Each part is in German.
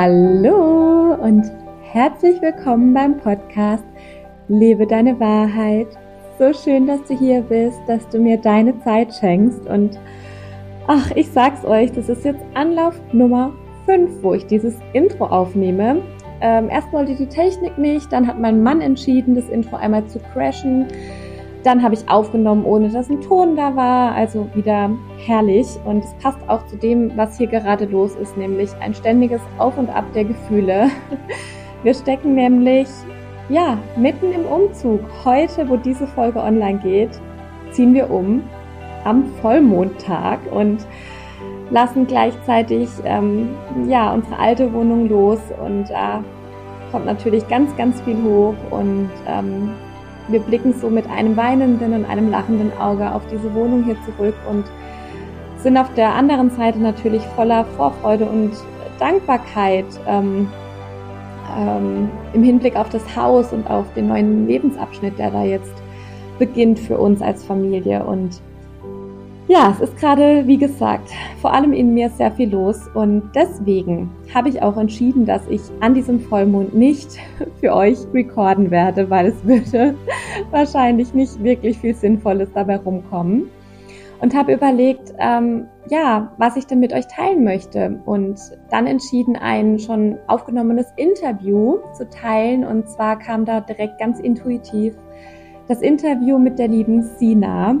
Hallo und herzlich willkommen beim Podcast Lebe deine Wahrheit. So schön, dass du hier bist, dass du mir deine Zeit schenkst und ach, ich sag's euch, das ist jetzt Anlauf Nummer 5, wo ich dieses Intro aufnehme. Ähm, erst wollte die Technik nicht, dann hat mein Mann entschieden, das Intro einmal zu crashen. Dann habe ich aufgenommen, ohne dass ein Ton da war. Also wieder herrlich. Und es passt auch zu dem, was hier gerade los ist, nämlich ein ständiges Auf und Ab der Gefühle. Wir stecken nämlich, ja, mitten im Umzug. Heute, wo diese Folge online geht, ziehen wir um am Vollmondtag und lassen gleichzeitig, ähm, ja, unsere alte Wohnung los. Und da äh, kommt natürlich ganz, ganz viel hoch und ähm, wir blicken so mit einem weinenden und einem lachenden Auge auf diese Wohnung hier zurück und sind auf der anderen Seite natürlich voller Vorfreude und Dankbarkeit ähm, ähm, im Hinblick auf das Haus und auf den neuen Lebensabschnitt, der da jetzt beginnt für uns als Familie. Und ja, es ist gerade, wie gesagt, vor allem in mir sehr viel los und deswegen habe ich auch entschieden, dass ich an diesem Vollmond nicht für euch recorden werde, weil es würde wahrscheinlich nicht wirklich viel Sinnvolles dabei rumkommen. Und habe überlegt, ähm, ja, was ich denn mit euch teilen möchte. Und dann entschieden, ein schon aufgenommenes Interview zu teilen. Und zwar kam da direkt ganz intuitiv das Interview mit der lieben Sina.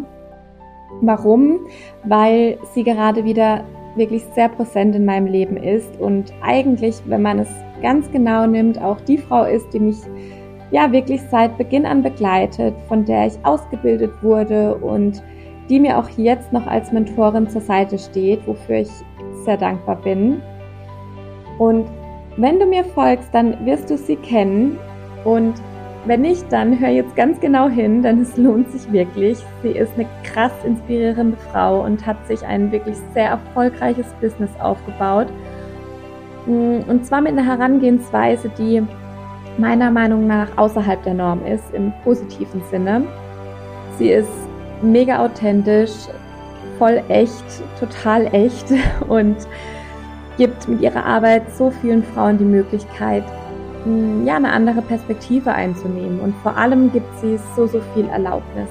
Warum? Weil sie gerade wieder wirklich sehr präsent in meinem Leben ist und eigentlich, wenn man es ganz genau nimmt, auch die Frau ist, die mich ja wirklich seit Beginn an begleitet, von der ich ausgebildet wurde und die mir auch jetzt noch als Mentorin zur Seite steht, wofür ich sehr dankbar bin. Und wenn du mir folgst, dann wirst du sie kennen und wenn nicht, dann hör jetzt ganz genau hin, denn es lohnt sich wirklich. Sie ist eine krass inspirierende Frau und hat sich ein wirklich sehr erfolgreiches Business aufgebaut. Mm, und zwar mit einer Herangehensweise, die meiner Meinung nach außerhalb der Norm ist, im positiven Sinne. Sie ist mega authentisch, voll echt, total echt und gibt mit ihrer Arbeit so vielen Frauen die Möglichkeit, ja, eine andere Perspektive einzunehmen. Und vor allem gibt sie so, so viel Erlaubnis.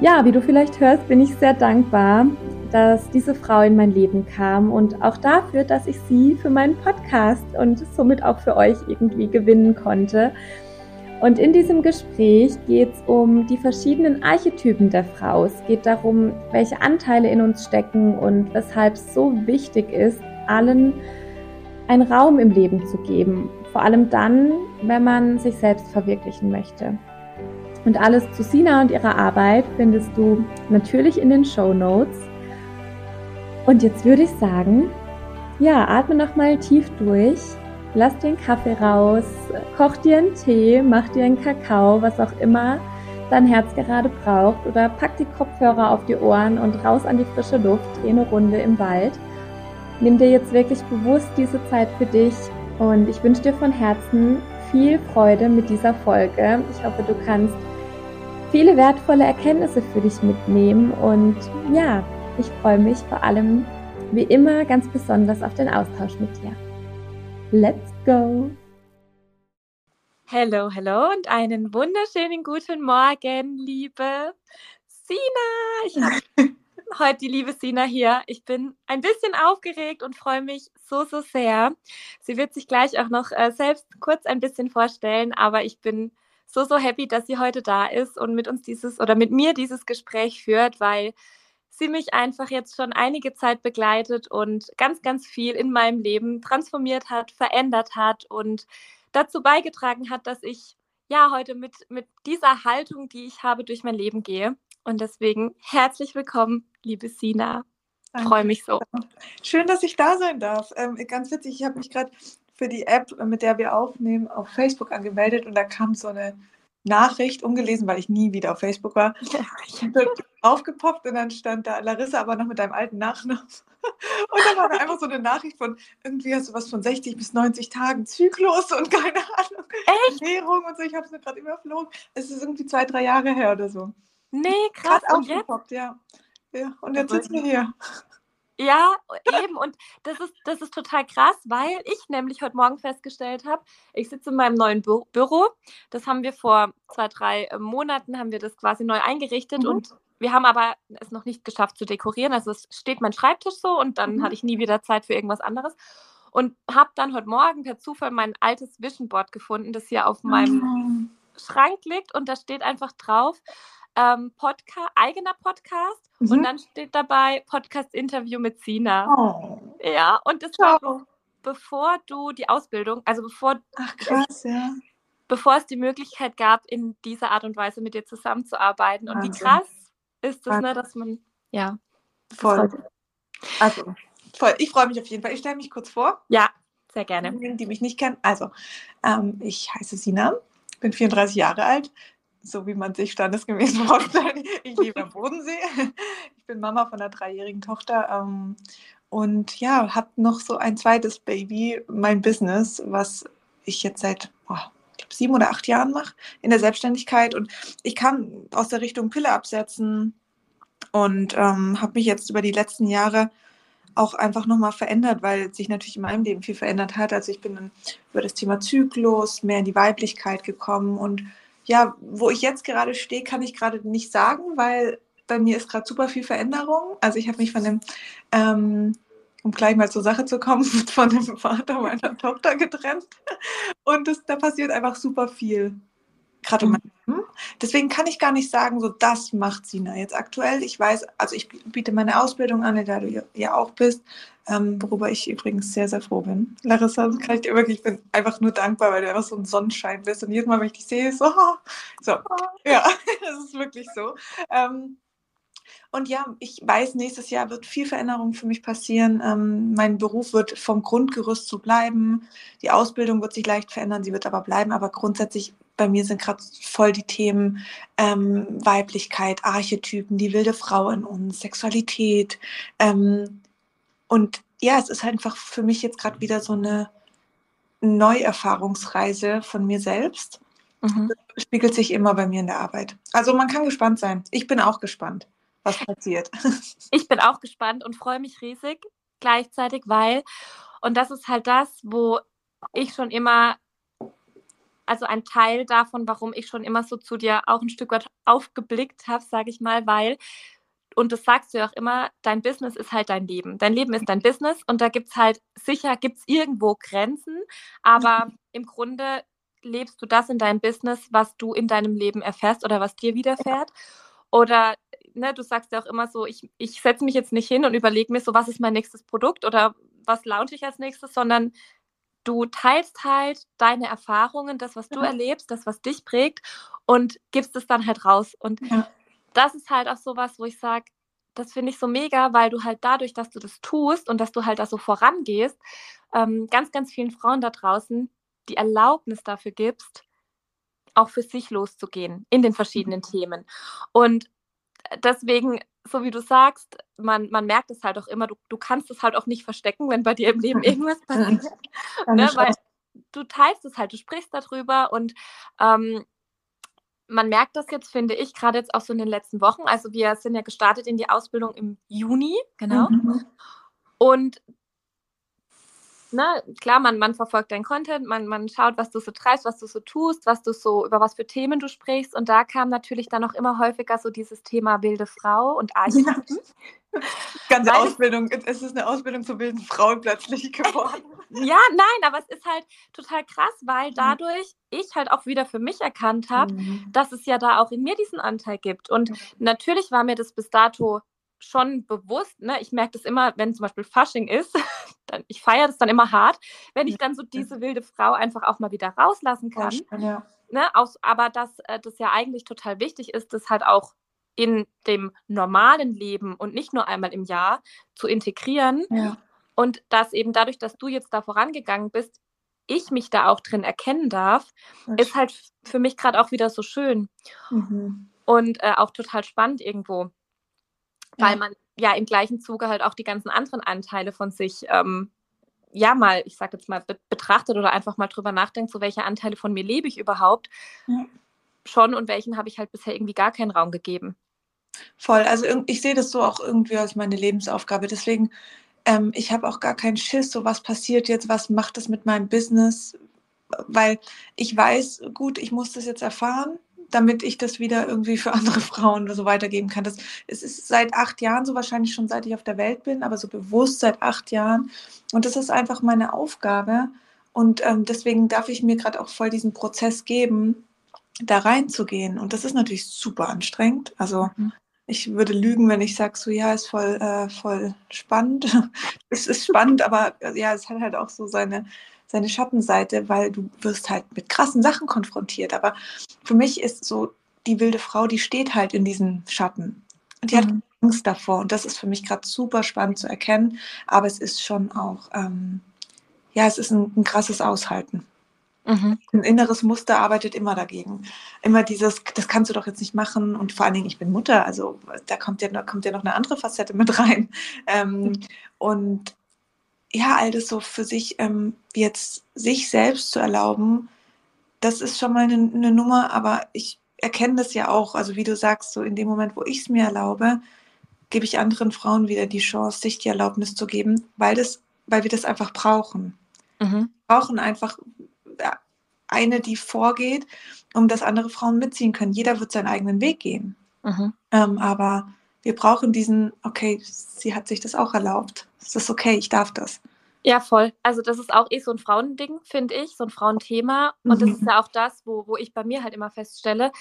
Ja, wie du vielleicht hörst, bin ich sehr dankbar, dass diese Frau in mein Leben kam und auch dafür, dass ich sie für meinen Podcast und somit auch für euch irgendwie gewinnen konnte. Und in diesem Gespräch geht es um die verschiedenen Archetypen der Frau. Es geht darum, welche Anteile in uns stecken und weshalb es so wichtig ist, allen einen Raum im Leben zu geben. Vor allem dann, wenn man sich selbst verwirklichen möchte. Und alles zu Sina und ihrer Arbeit findest du natürlich in den Show Notes. Und jetzt würde ich sagen, ja, atme nochmal tief durch, lass den Kaffee raus, koch dir einen Tee, mach dir einen Kakao, was auch immer dein Herz gerade braucht oder pack die Kopfhörer auf die Ohren und raus an die frische Luft, dreh eine Runde im Wald. Nimm dir jetzt wirklich bewusst diese Zeit für dich und ich wünsche dir von Herzen viel Freude mit dieser Folge. Ich hoffe, du kannst viele wertvolle Erkenntnisse für dich mitnehmen und ja, ich freue mich vor allem wie immer ganz besonders auf den Austausch mit dir. Let's go! Hallo, hallo und einen wunderschönen guten Morgen, liebe Sina. Ich habe heute die liebe Sina hier. Ich bin ein bisschen aufgeregt und freue mich so, so sehr. Sie wird sich gleich auch noch äh, selbst kurz ein bisschen vorstellen, aber ich bin so, so happy, dass sie heute da ist und mit uns dieses oder mit mir dieses Gespräch führt, weil sie mich einfach jetzt schon einige Zeit begleitet und ganz, ganz viel in meinem Leben transformiert hat, verändert hat und dazu beigetragen hat, dass ich ja heute mit, mit dieser Haltung, die ich habe, durch mein Leben gehe. Und deswegen herzlich willkommen, liebe Sina. Freue mich so. Schön, dass ich da sein darf. Ähm, ganz witzig, ich habe mich gerade für die App, mit der wir aufnehmen, auf Facebook angemeldet und da kam so eine Nachricht, ungelesen, weil ich nie wieder auf Facebook war, aufgepoppt und dann stand da Larissa aber noch mit deinem alten Nachnamen. Und dann war da einfach so eine Nachricht von, irgendwie hast du was von 60 bis 90 Tagen Zyklus und keine Ahnung, Echt? Ernährung und so. Ich habe es mir gerade überflogen. Es ist irgendwie zwei, drei Jahre her oder so. Nee, krass. Gerade aufgepoppt, ja. ja. Und jetzt sitzen wir hier. Ja, eben. Und das ist, das ist total krass, weil ich nämlich heute Morgen festgestellt habe, ich sitze in meinem neuen Bü Büro. Das haben wir vor zwei, drei äh, Monaten, haben wir das quasi neu eingerichtet mhm. und wir haben aber es noch nicht geschafft zu dekorieren. Also es steht mein Schreibtisch so und dann mhm. hatte ich nie wieder Zeit für irgendwas anderes. Und habe dann heute Morgen per Zufall mein altes Vision Board gefunden, das hier auf meinem mhm. Schrank liegt und da steht einfach drauf, ähm, Podcast, eigener Podcast mhm. und dann steht dabei Podcast-Interview mit Sina. Oh. Ja, und das Ciao. war bevor du die Ausbildung, also bevor, Ach, krass, ja. bevor es die Möglichkeit gab, in dieser Art und Weise mit dir zusammenzuarbeiten. Und Wahnsinn. wie krass ist das, ne, dass man, ja. Voll. Also, voll. Ich freue mich auf jeden Fall. Ich stelle mich kurz vor. Ja, sehr gerne. Die mich nicht kennen. Also, ähm, ich heiße Sina, bin 34 Jahre alt, so wie man sich standesgemäß vorstellt. Ich liebe am Bodensee. Ich bin Mama von einer dreijährigen Tochter ähm, und ja, habe noch so ein zweites Baby, mein Business, was ich jetzt seit boah, glaub, sieben oder acht Jahren mache in der Selbstständigkeit. Und ich kam aus der Richtung Pille absetzen und ähm, habe mich jetzt über die letzten Jahre auch einfach nochmal verändert, weil sich natürlich in meinem Leben viel verändert hat. Also ich bin dann über das Thema Zyklus mehr in die Weiblichkeit gekommen und ja, wo ich jetzt gerade stehe, kann ich gerade nicht sagen, weil bei mir ist gerade super viel Veränderung. Also ich habe mich von dem, ähm, um gleich mal zur Sache zu kommen, von dem Vater meiner Tochter getrennt. Und das, da passiert einfach super viel. Gerade mhm. Leben. Deswegen kann ich gar nicht sagen, so das macht Sina jetzt aktuell. Ich weiß, also ich biete meine Ausbildung an, da du ja auch bist ähm, worüber ich übrigens sehr, sehr froh bin. Larissa, kann ich dir wirklich, ich bin einfach nur dankbar, weil du einfach so ein Sonnenschein bist und jedes Mal, wenn ich dich sehe, so, so, ja, das ist wirklich so. Ähm, und ja, ich weiß, nächstes Jahr wird viel Veränderung für mich passieren. Ähm, mein Beruf wird vom Grundgerüst so bleiben. Die Ausbildung wird sich leicht verändern, sie wird aber bleiben. Aber grundsätzlich bei mir sind gerade voll die Themen ähm, Weiblichkeit, Archetypen, die wilde Frau in uns, Sexualität, ähm, und ja, es ist einfach für mich jetzt gerade wieder so eine Neuerfahrungsreise von mir selbst. Mhm. Das spiegelt sich immer bei mir in der Arbeit. Also man kann gespannt sein. Ich bin auch gespannt, was passiert. Ich bin auch gespannt und freue mich riesig gleichzeitig, weil, und das ist halt das, wo ich schon immer, also ein Teil davon, warum ich schon immer so zu dir auch ein Stück weit aufgeblickt habe, sage ich mal, weil und das sagst du ja auch immer, dein Business ist halt dein Leben. Dein Leben ist dein Business und da gibt es halt, sicher gibt es irgendwo Grenzen, aber im Grunde lebst du das in deinem Business, was du in deinem Leben erfährst oder was dir widerfährt. Oder ne, du sagst ja auch immer so, ich, ich setze mich jetzt nicht hin und überlege mir so, was ist mein nächstes Produkt oder was launche ich als nächstes, sondern du teilst halt deine Erfahrungen, das, was du ja. erlebst, das, was dich prägt und gibst es dann halt raus. Und ja das ist halt auch sowas, wo ich sage, das finde ich so mega, weil du halt dadurch, dass du das tust und dass du halt da so vorangehst, ähm, ganz, ganz vielen Frauen da draußen die Erlaubnis dafür gibst, auch für sich loszugehen in den verschiedenen mhm. Themen. Und deswegen, so wie du sagst, man, man merkt es halt auch immer, du, du kannst es halt auch nicht verstecken, wenn bei dir im Leben irgendwas passiert. ne? Weil du teilst es halt, du sprichst darüber und ähm, man merkt das jetzt, finde ich, gerade jetzt auch so in den letzten Wochen. Also wir sind ja gestartet in die Ausbildung im Juni, genau. Mhm. Und na, klar, man, man verfolgt deinen Content, man, man schaut, was du so treibst, was du so tust, was du so, über was für Themen du sprichst. Und da kam natürlich dann auch immer häufiger so dieses Thema wilde Frau und Archetypen. Ja. Ganze Weil, Ausbildung, es ist eine Ausbildung zur wilden Frau plötzlich geworden. ja, nein, aber es ist halt total krass, weil dadurch ich halt auch wieder für mich erkannt habe, mhm. dass es ja da auch in mir diesen Anteil gibt. Und mhm. natürlich war mir das bis dato schon bewusst, ne? ich merke das immer, wenn zum Beispiel Fasching ist, dann, ich feiere das dann immer hart, wenn ich dann so diese wilde Frau einfach auch mal wieder rauslassen kann. Ja. Ne? Aus, aber dass äh, das ja eigentlich total wichtig ist, das halt auch in dem normalen Leben und nicht nur einmal im Jahr zu integrieren. Ja. Und dass eben dadurch, dass du jetzt da vorangegangen bist, ich mich da auch drin erkennen darf, ist halt für mich gerade auch wieder so schön. Mhm. Und äh, auch total spannend irgendwo weil ja. man ja im gleichen Zuge halt auch die ganzen anderen Anteile von sich ähm, ja mal, ich sag jetzt mal, be betrachtet oder einfach mal drüber nachdenkt, so welche Anteile von mir lebe ich überhaupt ja. schon und welchen habe ich halt bisher irgendwie gar keinen Raum gegeben. Voll. Also ich sehe das so auch irgendwie als meine Lebensaufgabe. Deswegen, ähm, ich habe auch gar keinen Schiss, so was passiert jetzt, was macht das mit meinem Business, weil ich weiß, gut, ich muss das jetzt erfahren, damit ich das wieder irgendwie für andere Frauen so weitergeben kann. Das, es ist seit acht Jahren so wahrscheinlich schon, seit ich auf der Welt bin, aber so bewusst seit acht Jahren. Und das ist einfach meine Aufgabe. Und ähm, deswegen darf ich mir gerade auch voll diesen Prozess geben, da reinzugehen. Und das ist natürlich super anstrengend. Also mhm. ich würde lügen, wenn ich sage, so ja, ist voll, äh, voll spannend. es ist spannend, aber ja, es hat halt auch so seine, seine Schattenseite, weil du wirst halt mit krassen Sachen konfrontiert. Aber für mich ist so die wilde Frau, die steht halt in diesen Schatten. Und die mhm. hat Angst davor. Und das ist für mich gerade super spannend zu erkennen. Aber es ist schon auch, ähm, ja, es ist ein, ein krasses Aushalten. Mhm. Ein inneres Muster arbeitet immer dagegen. Immer dieses, das kannst du doch jetzt nicht machen. Und vor allen Dingen, ich bin Mutter, also da kommt ja, kommt ja noch eine andere Facette mit rein. Ähm, mhm. Und ja, all das so für sich ähm, jetzt sich selbst zu erlauben, das ist schon mal eine, eine, Nummer, aber ich erkenne das ja auch, also wie du sagst, so in dem Moment, wo ich es mir erlaube, gebe ich anderen Frauen wieder die Chance, sich die Erlaubnis zu geben, weil, das, weil wir das einfach brauchen. Mhm. Wir brauchen einfach eine, die vorgeht, um dass andere Frauen mitziehen können. Jeder wird seinen eigenen Weg gehen. Mhm. Ähm, aber wir brauchen diesen, okay, sie hat sich das auch erlaubt. Es ist okay, ich darf das. Ja, voll. Also das ist auch eh so ein Frauending, finde ich, so ein Frauenthema. Und mhm. das ist ja auch das, wo, wo ich bei mir halt immer feststelle,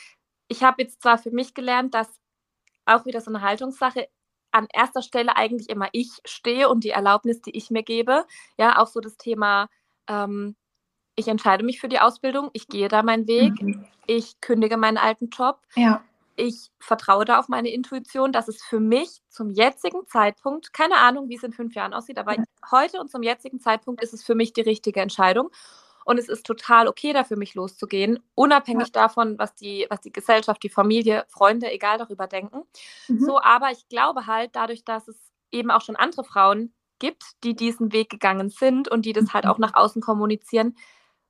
ich habe jetzt zwar für mich gelernt, dass auch wieder so eine Haltungssache an erster Stelle eigentlich immer ich stehe und die Erlaubnis, die ich mir gebe. Ja, auch so das Thema, ähm, ich entscheide mich für die Ausbildung, ich gehe da meinen Weg, mhm. ich kündige meinen alten Job. Ja ich vertraue da auf meine Intuition, dass es für mich zum jetzigen Zeitpunkt, keine Ahnung, wie es in fünf Jahren aussieht, aber heute und zum jetzigen Zeitpunkt ist es für mich die richtige Entscheidung. Und es ist total okay, da für mich loszugehen, unabhängig ja. davon, was die, was die Gesellschaft, die Familie, Freunde, egal darüber denken. Mhm. So, aber ich glaube halt, dadurch, dass es eben auch schon andere Frauen gibt, die diesen Weg gegangen sind und die das halt auch mhm. nach außen kommunizieren,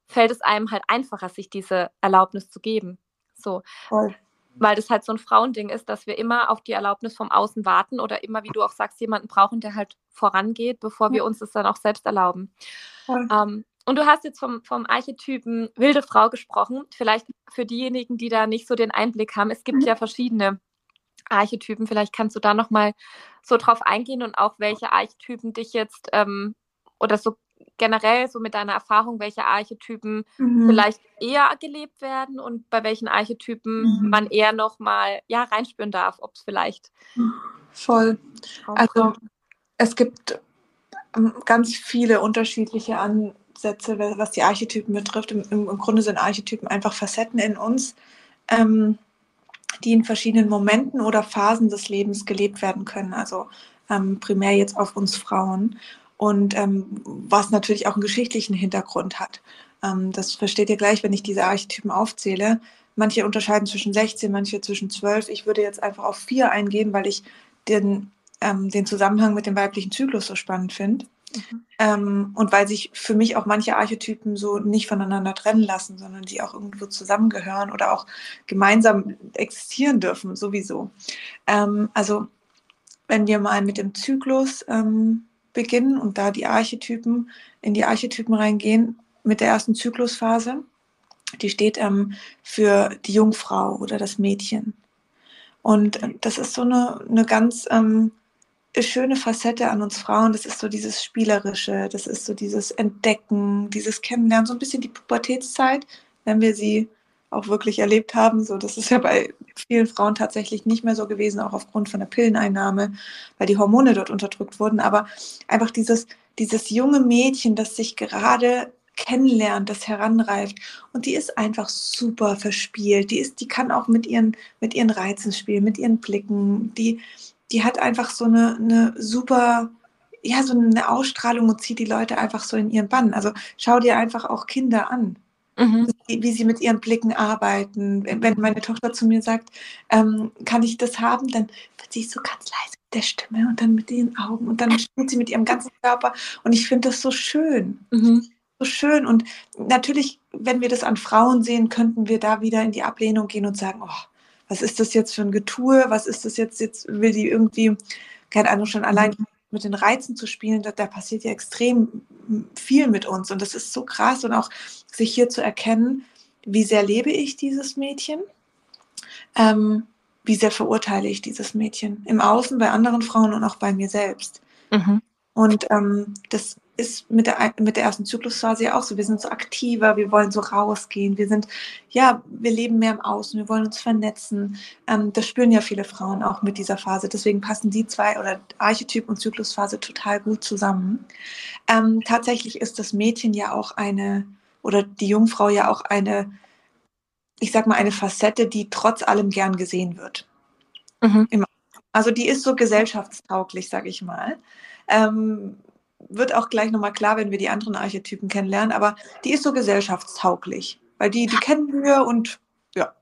fällt es einem halt einfacher, sich diese Erlaubnis zu geben. So. Voll weil das halt so ein Frauending ist, dass wir immer auf die Erlaubnis vom Außen warten oder immer, wie du auch sagst, jemanden brauchen, der halt vorangeht, bevor wir uns das dann auch selbst erlauben. Ähm, und du hast jetzt vom, vom Archetypen wilde Frau gesprochen. Vielleicht für diejenigen, die da nicht so den Einblick haben, es gibt mhm. ja verschiedene Archetypen. Vielleicht kannst du da nochmal so drauf eingehen und auch welche Archetypen dich jetzt ähm, oder so generell so mit deiner Erfahrung, welche Archetypen mhm. vielleicht eher gelebt werden und bei welchen Archetypen mhm. man eher noch mal ja reinspüren darf, ob es vielleicht voll. Also es gibt ähm, ganz viele unterschiedliche Ansätze, was die Archetypen betrifft. Im, im Grunde sind Archetypen einfach Facetten in uns, ähm, die in verschiedenen Momenten oder Phasen des Lebens gelebt werden können. Also ähm, primär jetzt auf uns Frauen und ähm, was natürlich auch einen geschichtlichen Hintergrund hat. Ähm, das versteht ihr gleich, wenn ich diese Archetypen aufzähle. Manche unterscheiden zwischen 16, manche zwischen 12. Ich würde jetzt einfach auf vier eingehen, weil ich den, ähm, den Zusammenhang mit dem weiblichen Zyklus so spannend finde. Mhm. Ähm, und weil sich für mich auch manche Archetypen so nicht voneinander trennen lassen, sondern sie auch irgendwo zusammengehören oder auch gemeinsam existieren dürfen, sowieso. Ähm, also wenn wir mal mit dem Zyklus ähm, beginnen und da die Archetypen, in die Archetypen reingehen mit der ersten Zyklusphase. Die steht ähm, für die Jungfrau oder das Mädchen. Und äh, das ist so eine, eine ganz ähm, schöne Facette an uns Frauen. Das ist so dieses Spielerische, das ist so dieses Entdecken, dieses Kennenlernen, so ein bisschen die Pubertätszeit, wenn wir sie auch wirklich erlebt haben. So, das ist ja bei vielen Frauen tatsächlich nicht mehr so gewesen, auch aufgrund von der Pilleneinnahme, weil die Hormone dort unterdrückt wurden. Aber einfach dieses, dieses junge Mädchen, das sich gerade kennenlernt, das heranreift. Und die ist einfach super verspielt. Die ist, die kann auch mit ihren, mit ihren Reizen spielen, mit ihren Blicken. Die, die hat einfach so eine, eine super, ja, so eine Ausstrahlung und zieht die Leute einfach so in ihren Bann. Also schau dir einfach auch Kinder an. Mhm. Wie, wie, sie mit ihren Blicken arbeiten. Wenn meine Tochter zu mir sagt, ähm, kann ich das haben, dann wird sie so ganz leise mit der Stimme und dann mit den Augen und dann spielt sie mit ihrem ganzen Körper. Und ich finde das so schön. Mhm. So schön. Und natürlich, wenn wir das an Frauen sehen, könnten wir da wieder in die Ablehnung gehen und sagen, oh, was ist das jetzt für ein Getue, was ist das jetzt, jetzt will die irgendwie, keine Ahnung, schon allein mhm. Mit den Reizen zu spielen, da, da passiert ja extrem viel mit uns und das ist so krass und auch sich hier zu erkennen, wie sehr lebe ich dieses Mädchen, ähm, wie sehr verurteile ich dieses Mädchen im Außen, bei anderen Frauen und auch bei mir selbst. Mhm. Und ähm, das ist mit der, mit der ersten Zyklusphase ja auch so. Wir sind so aktiver, wir wollen so rausgehen, wir sind, ja, wir leben mehr im Außen, wir wollen uns vernetzen. Ähm, das spüren ja viele Frauen auch mit dieser Phase. Deswegen passen die zwei oder Archetyp und Zyklusphase total gut zusammen. Ähm, tatsächlich ist das Mädchen ja auch eine, oder die Jungfrau ja auch eine, ich sag mal, eine Facette, die trotz allem gern gesehen wird. Mhm. Also die ist so gesellschaftstauglich, sag ich mal. Ähm, wird auch gleich nochmal klar, wenn wir die anderen Archetypen kennenlernen, aber die ist so gesellschaftstauglich, weil die, die kennen wir und ja.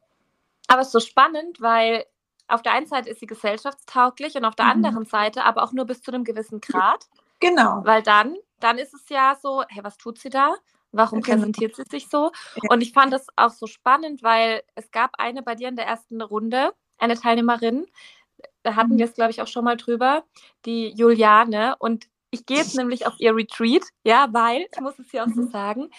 Aber es ist so spannend, weil auf der einen Seite ist sie gesellschaftstauglich und auf der mhm. anderen Seite aber auch nur bis zu einem gewissen Grad. Genau. Weil dann, dann ist es ja so, hey, was tut sie da? Warum genau. präsentiert sie sich so? Ja. Und ich fand das auch so spannend, weil es gab eine bei dir in der ersten Runde, eine Teilnehmerin, da hatten mhm. wir es, glaube ich, auch schon mal drüber, die Juliane. Und ich gehe jetzt nämlich auf ihr Retreat, ja, weil, ich muss es hier auch so mhm. sagen,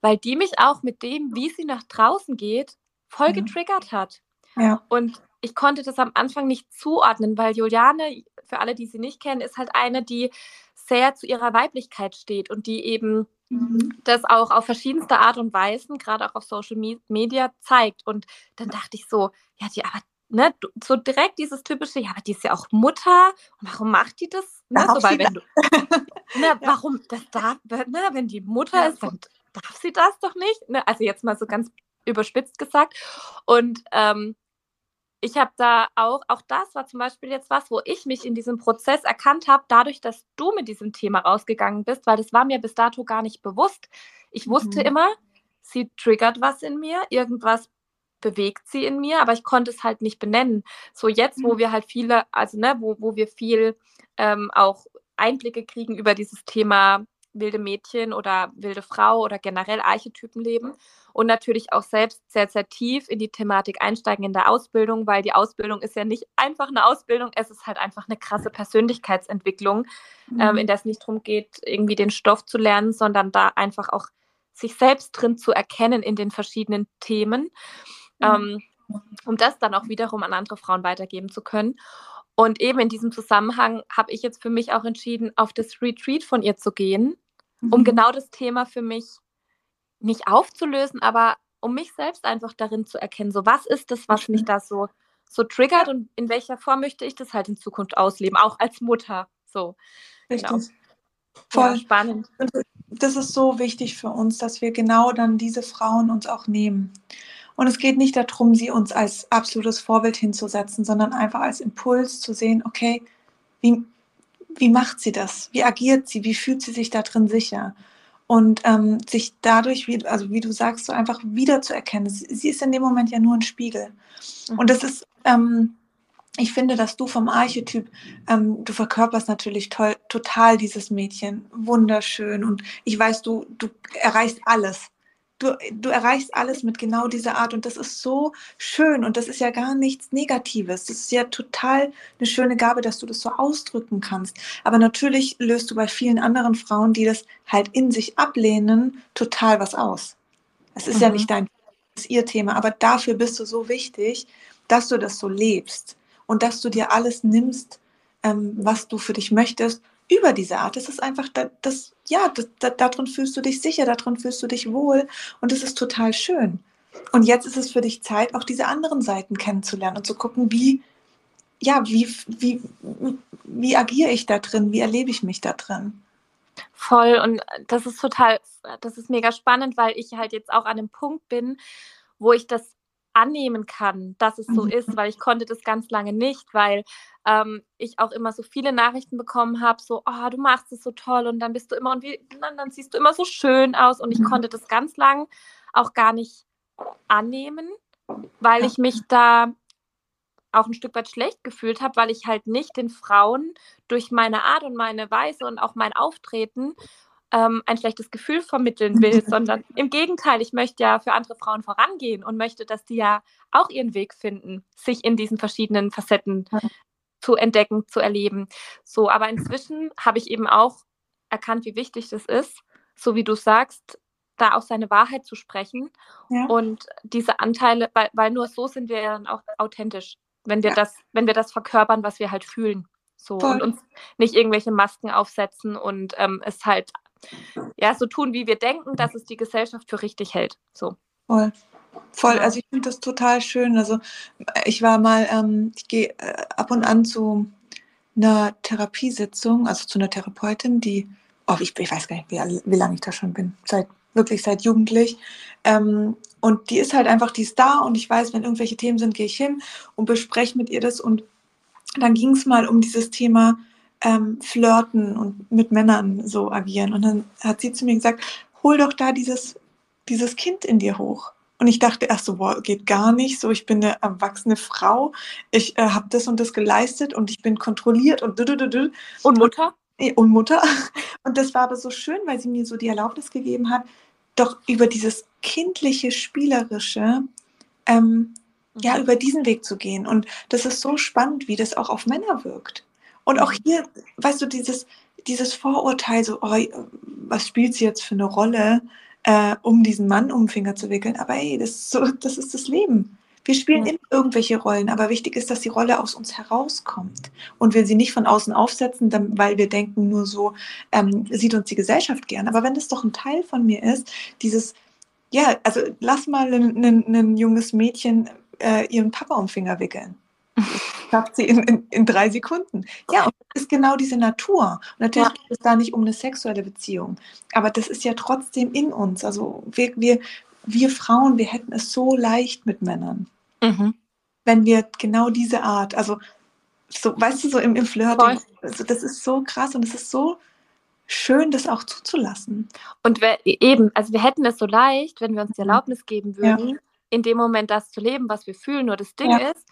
weil die mich auch mit dem, wie sie nach draußen geht, voll mhm. getriggert hat. Ja. Und ich konnte das am Anfang nicht zuordnen, weil Juliane, für alle, die sie nicht kennen, ist halt eine, die sehr zu ihrer Weiblichkeit steht und die eben mhm. das auch auf verschiedenste Art und Weisen, gerade auch auf Social Media, zeigt. Und dann dachte ich so, ja, die, aber ne, so direkt dieses typische, ja, aber die ist ja auch Mutter, und warum macht die das? Ne, so, weil wenn du, ne, warum, das darf, ne, wenn die Mutter ist, dann darf sie das doch nicht. Ne? Also jetzt mal so ganz überspitzt gesagt. Und ähm, ich habe da auch, auch das war zum Beispiel jetzt was, wo ich mich in diesem Prozess erkannt habe, dadurch, dass du mit diesem Thema rausgegangen bist, weil das war mir bis dato gar nicht bewusst. Ich wusste mhm. immer, sie triggert was in mir, irgendwas bewegt sie in mir, aber ich konnte es halt nicht benennen. So jetzt, wo mhm. wir halt viele, also ne, wo, wo wir viel ähm, auch Einblicke kriegen über dieses Thema wilde Mädchen oder wilde Frau oder generell Archetypenleben und natürlich auch selbst sehr, sehr tief in die Thematik einsteigen in der Ausbildung, weil die Ausbildung ist ja nicht einfach eine Ausbildung, es ist halt einfach eine krasse Persönlichkeitsentwicklung, mhm. ähm, in der es nicht darum geht, irgendwie den Stoff zu lernen, sondern da einfach auch sich selbst drin zu erkennen in den verschiedenen Themen ähm, um das dann auch wiederum an andere Frauen weitergeben zu können. Und eben in diesem Zusammenhang habe ich jetzt für mich auch entschieden, auf das Retreat von ihr zu gehen, mhm. um genau das Thema für mich nicht aufzulösen, aber um mich selbst einfach darin zu erkennen, so was ist das, was mich da so, so triggert und in welcher Form möchte ich das halt in Zukunft ausleben, auch als Mutter. So. Richtig. Genau. Voll ja, spannend. Das ist so wichtig für uns, dass wir genau dann diese Frauen uns auch nehmen. Und es geht nicht darum, sie uns als absolutes Vorbild hinzusetzen, sondern einfach als Impuls zu sehen, okay, wie, wie macht sie das? Wie agiert sie? Wie fühlt sie sich da drin sicher? Und ähm, sich dadurch, wie, also wie du sagst, so einfach wiederzuerkennen. Sie, sie ist in dem Moment ja nur ein Spiegel. Mhm. Und das ist, ähm, ich finde, dass du vom Archetyp, ähm, du verkörperst natürlich toll, total dieses Mädchen, wunderschön. Und ich weiß, du, du erreichst alles du, du erreichst alles mit genau dieser Art und das ist so schön und das ist ja gar nichts Negatives. Das ist ja total eine schöne Gabe, dass du das so ausdrücken kannst. Aber natürlich löst du bei vielen anderen Frauen, die das halt in sich ablehnen, total was aus. Es ist mhm. ja nicht dein, ist ihr Thema, aber dafür bist du so wichtig, dass du das so lebst und dass du dir alles nimmst, ähm, was du für dich möchtest über diese Art. Das ist einfach, das, das ja, das, das, darin fühlst du dich sicher, darin fühlst du dich wohl und es ist total schön. Und jetzt ist es für dich Zeit, auch diese anderen Seiten kennenzulernen und zu gucken, wie, ja, wie, wie, wie agiere ich da drin, wie erlebe ich mich da drin. Voll und das ist total, das ist mega spannend, weil ich halt jetzt auch an einem Punkt bin, wo ich das annehmen kann, dass es so mhm. ist, weil ich konnte das ganz lange nicht, weil ähm, ich auch immer so viele Nachrichten bekommen habe, so, oh, du machst es so toll und dann bist du immer und wie, dann, dann siehst du immer so schön aus und ich mhm. konnte das ganz lang auch gar nicht annehmen, weil ich mich da auch ein Stück weit schlecht gefühlt habe, weil ich halt nicht den Frauen durch meine Art und meine Weise und auch mein Auftreten ähm, ein schlechtes Gefühl vermitteln will, sondern im Gegenteil, ich möchte ja für andere Frauen vorangehen und möchte, dass die ja auch ihren Weg finden, sich in diesen verschiedenen Facetten zu entdecken, zu erleben. So, aber inzwischen habe ich eben auch erkannt, wie wichtig das ist, so wie du sagst, da auch seine Wahrheit zu sprechen ja. und diese Anteile, weil, weil nur so sind wir ja dann auch authentisch, wenn wir ja. das, wenn wir das verkörpern, was wir halt fühlen. So Voll. und uns nicht irgendwelche Masken aufsetzen und ähm, es halt ja so tun, wie wir denken, dass es die Gesellschaft für richtig hält. So. Voll. Voll, also ich finde das total schön. Also ich war mal, ähm, ich gehe äh, ab und an zu einer Therapiesitzung, also zu einer Therapeutin, die, oh, ich, ich weiß gar nicht, wie, wie lange ich da schon bin, seit wirklich seit jugendlich. Ähm, und die ist halt einfach, die ist da und ich weiß, wenn irgendwelche Themen sind, gehe ich hin und bespreche mit ihr das. Und dann ging es mal um dieses Thema ähm, Flirten und mit Männern so agieren. Und dann hat sie zu mir gesagt, hol doch da dieses, dieses Kind in dir hoch. Und ich dachte erst so, boah, geht gar nicht. So, ich bin eine erwachsene Frau. Ich äh, habe das und das geleistet und ich bin kontrolliert und und Mutter und Mutter. Und das war aber so schön, weil sie mir so die Erlaubnis gegeben hat, doch über dieses kindliche, spielerische, ähm, ja, mhm. über diesen Weg zu gehen. Und das ist so spannend, wie das auch auf Männer wirkt. Und auch mhm. hier, weißt du, dieses, dieses Vorurteil, so, oh, was spielt sie jetzt für eine Rolle, äh, um diesen Mann um den Finger zu wickeln? Aber ey, das ist, so, das, ist das Leben. Wir spielen ja. immer irgendwelche Rollen, aber wichtig ist, dass die Rolle aus uns herauskommt und wir sie nicht von außen aufsetzen, weil wir denken, nur so ähm, sieht uns die Gesellschaft gern. Aber wenn das doch ein Teil von mir ist, dieses, ja, also lass mal ein, ein, ein junges Mädchen äh, ihren Papa um den Finger wickeln. schafft sie in, in, in, drei Sekunden. Ja, und das ist genau diese Natur. Und natürlich ja. geht es da nicht um eine sexuelle Beziehung, aber das ist ja trotzdem in uns. Also wir, wir, wir Frauen, wir hätten es so leicht mit Männern. Mhm. Wenn wir genau diese Art, also so, weißt du, so im, im Flirting, also das ist so krass und es ist so schön, das auch zuzulassen. Und wir, eben, also wir hätten es so leicht, wenn wir uns die mhm. Erlaubnis geben würden, ja. in dem Moment das zu leben, was wir fühlen. Nur das Ding ja. ist,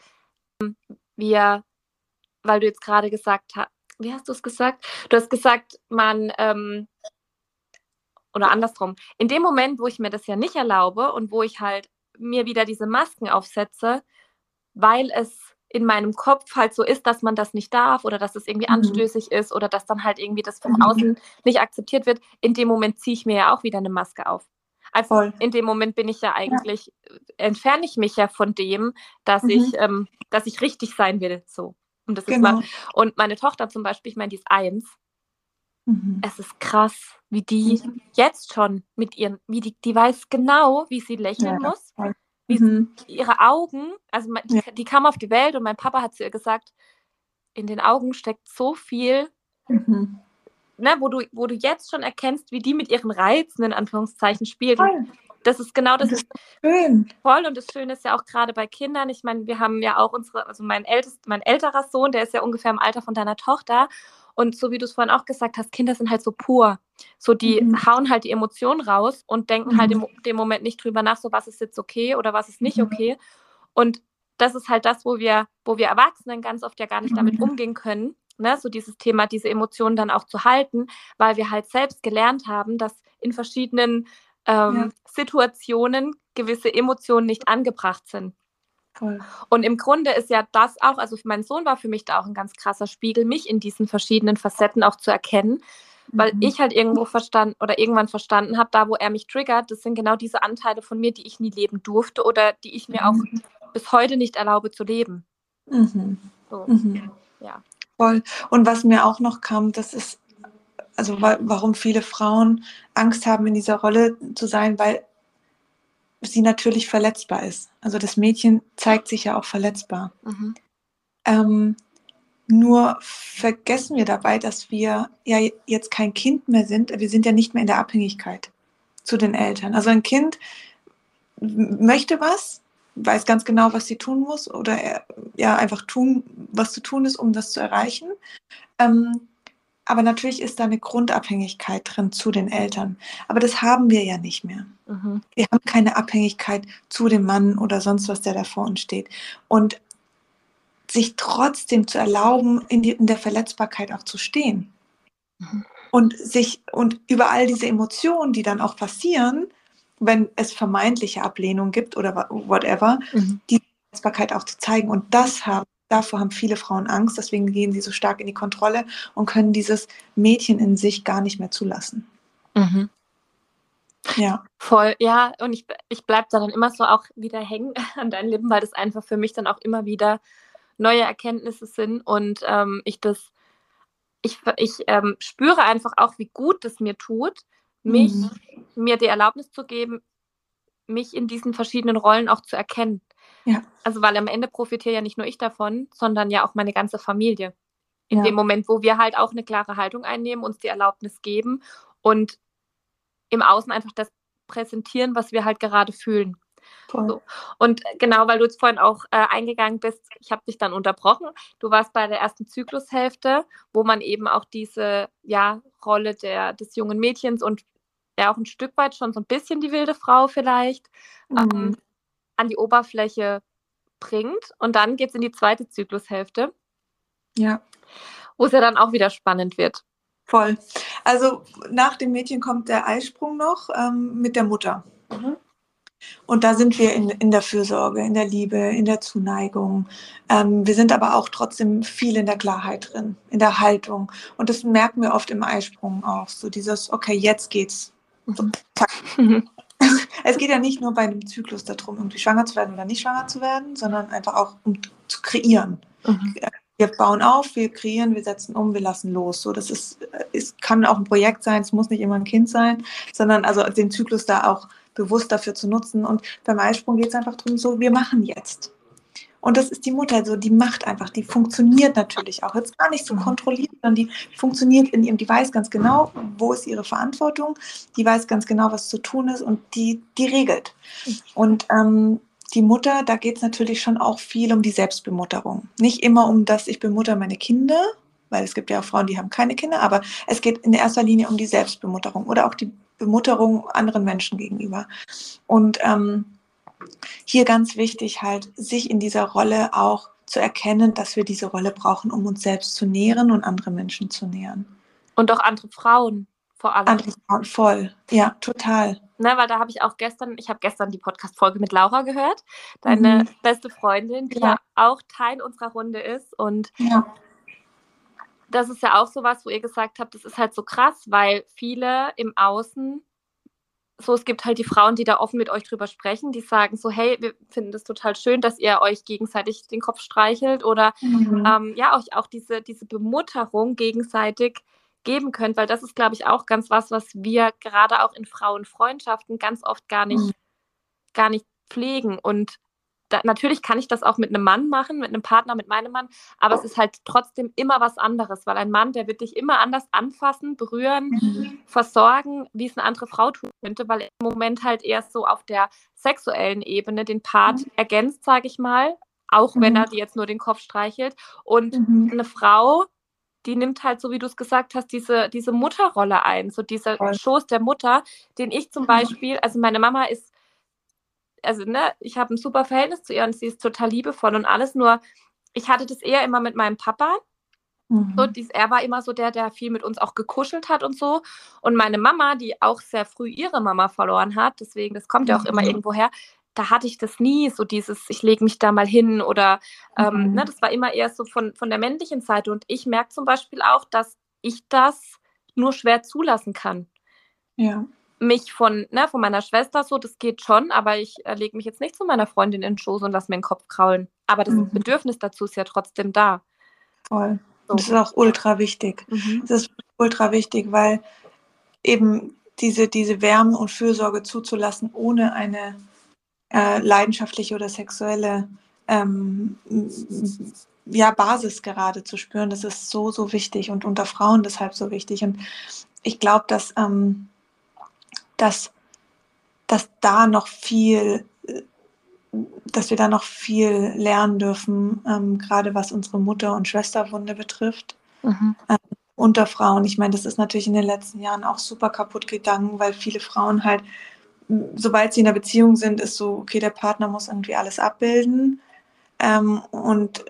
wir, weil du jetzt gerade gesagt hast, wie hast du es gesagt? Du hast gesagt, man, ähm, oder andersrum, in dem Moment, wo ich mir das ja nicht erlaube und wo ich halt mir wieder diese Masken aufsetze, weil es in meinem Kopf halt so ist, dass man das nicht darf oder dass es irgendwie mhm. anstößig ist oder dass dann halt irgendwie das von mhm. außen nicht akzeptiert wird, in dem Moment ziehe ich mir ja auch wieder eine Maske auf. Also Voll. in dem Moment bin ich ja eigentlich, ja. entferne ich mich ja von dem, dass mhm. ich, ähm, dass ich richtig sein will. So. Und das genau. ist mal, und meine Tochter zum Beispiel, ich meine, die ist eins. Mhm. Es ist krass, wie die mhm. jetzt schon mit ihren, wie die, die weiß genau, wie sie lächeln ja, muss. Wie mhm. ihre Augen, also die, ja. die, kam auf die Welt und mein Papa hat zu ihr gesagt, in den Augen steckt so viel, mhm. Ne, wo, du, wo du jetzt schon erkennst, wie die mit ihren Reizen in Anführungszeichen spielt. Voll. Das ist genau das. das ist schön. Voll und das Schöne ist ja auch gerade bei Kindern. Ich meine, wir haben ja auch unsere, also mein ältest, mein älterer Sohn, der ist ja ungefähr im Alter von deiner Tochter. Und so wie du es vorhin auch gesagt hast, Kinder sind halt so pur. So, die mhm. hauen halt die Emotionen raus und denken halt mhm. halt im dem Moment nicht drüber nach, so was ist jetzt okay oder was ist nicht mhm. okay. Und das ist halt das, wo wir, wo wir Erwachsenen ganz oft ja gar nicht damit mhm. umgehen können. Ne? So dieses Thema, diese Emotionen dann auch zu halten, weil wir halt selbst gelernt haben, dass in verschiedenen ähm, ja. Situationen gewisse Emotionen nicht angebracht sind. Voll. Und im Grunde ist ja das auch, also mein Sohn war für mich da auch ein ganz krasser Spiegel, mich in diesen verschiedenen Facetten auch zu erkennen, weil mhm. ich halt irgendwo verstanden oder irgendwann verstanden habe, da wo er mich triggert, das sind genau diese Anteile von mir, die ich nie leben durfte oder die ich mir mhm. auch bis heute nicht erlaube zu leben. Mhm. So. Mhm. Ja. Voll. Und was mir auch noch kam, das ist, also warum viele Frauen Angst haben, in dieser Rolle zu sein, weil sie natürlich verletzbar ist. Also das Mädchen zeigt sich ja auch verletzbar. Mhm. Ähm, nur vergessen wir dabei, dass wir ja jetzt kein Kind mehr sind. Wir sind ja nicht mehr in der Abhängigkeit zu den Eltern. Also ein Kind möchte was, weiß ganz genau, was sie tun muss oder ja einfach tun, was zu tun ist, um das zu erreichen. Ähm, aber natürlich ist da eine Grundabhängigkeit drin zu den Eltern. Aber das haben wir ja nicht mehr. Mhm. Wir haben keine Abhängigkeit zu dem Mann oder sonst was, der da vor uns steht. Und sich trotzdem zu erlauben, in, die, in der Verletzbarkeit auch zu stehen. Mhm. Und sich und über all diese Emotionen, die dann auch passieren, wenn es vermeintliche Ablehnung gibt oder whatever, mhm. die Verletzbarkeit auch zu zeigen. Und das haben, davor haben viele Frauen Angst, deswegen gehen sie so stark in die Kontrolle und können dieses Mädchen in sich gar nicht mehr zulassen. Mhm. Ja. Voll, ja, und ich, ich bleibe da dann immer so auch wieder hängen an deinen Lippen, weil das einfach für mich dann auch immer wieder neue Erkenntnisse sind und ähm, ich das, ich, ich ähm, spüre einfach auch, wie gut es mir tut, mich, mhm. Mir die Erlaubnis zu geben, mich in diesen verschiedenen Rollen auch zu erkennen. Ja. Also, weil am Ende profitiere ja nicht nur ich davon, sondern ja auch meine ganze Familie. In ja. dem Moment, wo wir halt auch eine klare Haltung einnehmen, uns die Erlaubnis geben und im Außen einfach das präsentieren, was wir halt gerade fühlen. So. Und genau, weil du jetzt vorhin auch äh, eingegangen bist, ich habe dich dann unterbrochen. Du warst bei der ersten Zyklushälfte, wo man eben auch diese ja, Rolle der, des jungen Mädchens und ja auch ein Stück weit schon so ein bisschen die wilde Frau vielleicht ähm, mhm. ähm, an die Oberfläche bringt. Und dann geht es in die zweite Zyklushälfte. Ja. Wo es ja dann auch wieder spannend wird. Voll. Also nach dem Mädchen kommt der Eisprung noch ähm, mit der Mutter. Mhm. Und da sind wir in, in der Fürsorge, in der Liebe, in der Zuneigung. Ähm, wir sind aber auch trotzdem viel in der Klarheit drin, in der Haltung. Und das merken wir oft im Eisprung auch. So dieses, okay, jetzt geht's. So, mhm. es geht ja nicht nur bei einem Zyklus darum, irgendwie schwanger zu werden oder nicht schwanger zu werden, sondern einfach auch um zu kreieren. Mhm wir bauen auf, wir kreieren, wir setzen um, wir lassen los. So, das ist, es kann auch ein Projekt sein, es muss nicht immer ein Kind sein, sondern also den Zyklus da auch bewusst dafür zu nutzen. Und beim Eisprung geht es einfach darum, so, wir machen jetzt. Und das ist die Mutter, so die macht einfach, die funktioniert natürlich auch. Jetzt gar nicht so mhm. kontrolliert, sondern die funktioniert in ihrem, die weiß ganz genau, wo ist ihre Verantwortung, die weiß ganz genau, was zu tun ist und die, die regelt. Und ähm, die Mutter, da geht es natürlich schon auch viel um die Selbstbemutterung. Nicht immer um das, ich bemutter meine Kinder, weil es gibt ja auch Frauen, die haben keine Kinder, aber es geht in erster Linie um die Selbstbemutterung oder auch die Bemutterung anderen Menschen gegenüber. Und ähm, hier ganz wichtig halt, sich in dieser Rolle auch zu erkennen, dass wir diese Rolle brauchen, um uns selbst zu nähren und andere Menschen zu nähren. Und auch andere Frauen vor allem. Andere Frauen, voll. Ja, total. Ne, weil da habe ich auch gestern, ich habe gestern die Podcast-Folge mit Laura gehört, deine mhm. beste Freundin, die ja. ja. auch Teil unserer Runde ist. Und ja. das ist ja auch so was, wo ihr gesagt habt, das ist halt so krass, weil viele im Außen, so es gibt halt die Frauen, die da offen mit euch drüber sprechen, die sagen so, hey, wir finden das total schön, dass ihr euch gegenseitig den Kopf streichelt oder mhm. ähm, ja, euch auch diese, diese Bemutterung gegenseitig geben könnt, weil das ist, glaube ich, auch ganz was, was wir gerade auch in Frauenfreundschaften ganz oft gar nicht, mhm. gar nicht pflegen. Und da, natürlich kann ich das auch mit einem Mann machen, mit einem Partner, mit meinem Mann, aber es ist halt trotzdem immer was anderes, weil ein Mann, der wird dich immer anders anfassen, berühren, mhm. versorgen, wie es eine andere Frau tun könnte, weil er im Moment halt eher so auf der sexuellen Ebene den Part mhm. ergänzt, sage ich mal, auch wenn mhm. er dir jetzt nur den Kopf streichelt. Und mhm. eine Frau, die nimmt halt, so wie du es gesagt hast, diese, diese Mutterrolle ein, so dieser. Schoß der Mutter, den ich zum Beispiel, also meine Mama ist, also ne, ich habe ein super Verhältnis zu ihr und sie ist total liebevoll und alles, nur ich hatte das eher immer mit meinem Papa. Mhm. So, dies, er war immer so der, der viel mit uns auch gekuschelt hat und so. Und meine Mama, die auch sehr früh ihre Mama verloren hat, deswegen, das kommt ja auch immer mhm. irgendwo her, da hatte ich das nie, so dieses, ich lege mich da mal hin oder ähm, mhm. ne, das war immer eher so von, von der männlichen Seite. Und ich merke zum Beispiel auch, dass ich das nur schwer zulassen kann. Ja. Mich von, ne, von meiner Schwester so, das geht schon, aber ich äh, lege mich jetzt nicht zu meiner Freundin in den Schoß und lasse mir den Kopf kraulen. Aber das mhm. Bedürfnis dazu ist ja trotzdem da. Voll. So. Das ist auch ultra wichtig. Mhm. Das ist ultra wichtig, weil eben diese, diese Wärme und Fürsorge zuzulassen, ohne eine äh, leidenschaftliche oder sexuelle ähm, ja, Basis gerade zu spüren. Das ist so, so wichtig und unter Frauen deshalb so wichtig. Und ich glaube, dass, ähm, dass, dass da noch viel, dass wir da noch viel lernen dürfen, ähm, gerade was unsere Mutter- und Schwesterwunde betrifft. Mhm. Ähm, unter Frauen. Ich meine, das ist natürlich in den letzten Jahren auch super kaputt gegangen, weil viele Frauen halt sobald sie in einer Beziehung sind, ist so, okay, der Partner muss irgendwie alles abbilden. Ähm, und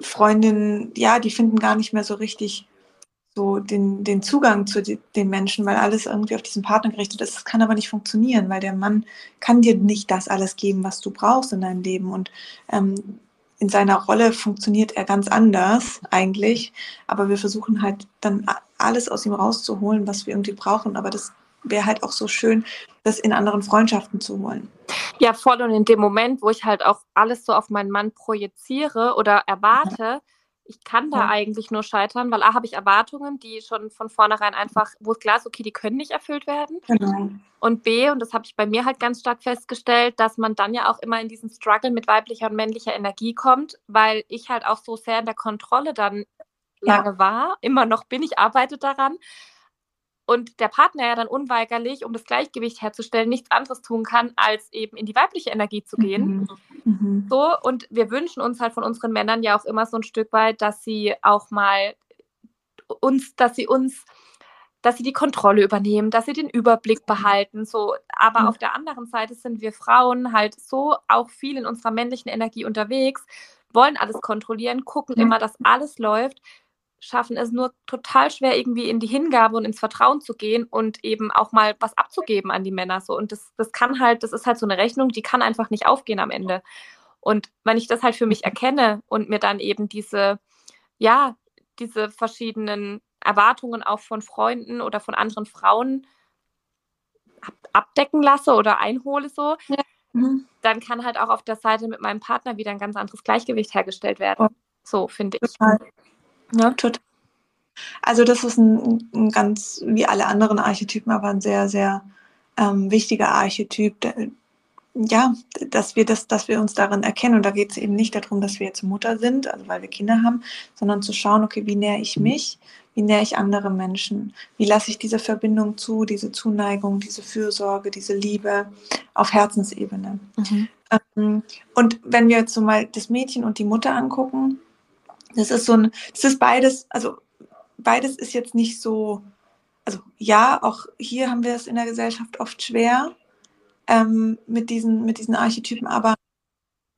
Freundinnen, ja, die finden gar nicht mehr so richtig so den, den Zugang zu den Menschen, weil alles irgendwie auf diesen Partner gerichtet ist. Das kann aber nicht funktionieren, weil der Mann kann dir nicht das alles geben, was du brauchst in deinem Leben. Und ähm, in seiner Rolle funktioniert er ganz anders eigentlich. Aber wir versuchen halt dann alles aus ihm rauszuholen, was wir irgendwie brauchen. Aber das wäre halt auch so schön, das in anderen Freundschaften zu holen. Ja, voll. Und in dem Moment, wo ich halt auch alles so auf meinen Mann projiziere oder erwarte, ja ich kann da ja. eigentlich nur scheitern, weil A habe ich Erwartungen, die schon von vornherein einfach, wo es klar ist, okay, die können nicht erfüllt werden. Genau. Und B, und das habe ich bei mir halt ganz stark festgestellt, dass man dann ja auch immer in diesen Struggle mit weiblicher und männlicher Energie kommt, weil ich halt auch so sehr in der Kontrolle dann lange ja. war, immer noch bin, ich arbeite daran und der Partner ja dann unweigerlich, um das Gleichgewicht herzustellen, nichts anderes tun kann, als eben in die weibliche Energie zu gehen. Mhm. Mhm. So, und wir wünschen uns halt von unseren Männern ja auch immer so ein Stück weit, dass sie auch mal uns, dass sie uns, dass sie die Kontrolle übernehmen, dass sie den Überblick behalten. So, aber mhm. auf der anderen Seite sind wir Frauen halt so auch viel in unserer männlichen Energie unterwegs, wollen alles kontrollieren, gucken immer, dass alles läuft schaffen es nur total schwer, irgendwie in die Hingabe und ins Vertrauen zu gehen und eben auch mal was abzugeben an die Männer. So. Und das, das kann halt, das ist halt so eine Rechnung, die kann einfach nicht aufgehen am Ende. Und wenn ich das halt für mich erkenne und mir dann eben diese, ja, diese verschiedenen Erwartungen auch von Freunden oder von anderen Frauen abdecken lasse oder einhole so, ja. mhm. dann kann halt auch auf der Seite mit meinem Partner wieder ein ganz anderes Gleichgewicht hergestellt werden. So finde ich. Total. Ja, total. Also das ist ein, ein, ganz, wie alle anderen Archetypen, aber ein sehr, sehr ähm, wichtiger Archetyp. Der, ja, dass wir das, dass wir uns darin erkennen. Und da geht es eben nicht darum, dass wir jetzt Mutter sind, also weil wir Kinder haben, sondern zu schauen, okay, wie nähere ich mich, wie nähere ich andere Menschen, wie lasse ich diese Verbindung zu, diese Zuneigung, diese Fürsorge, diese Liebe auf Herzensebene. Mhm. Ähm, und wenn wir jetzt so mal das Mädchen und die Mutter angucken, das ist so ein, das ist beides, also beides ist jetzt nicht so, also ja, auch hier haben wir es in der Gesellschaft oft schwer ähm, mit, diesen, mit diesen Archetypen, aber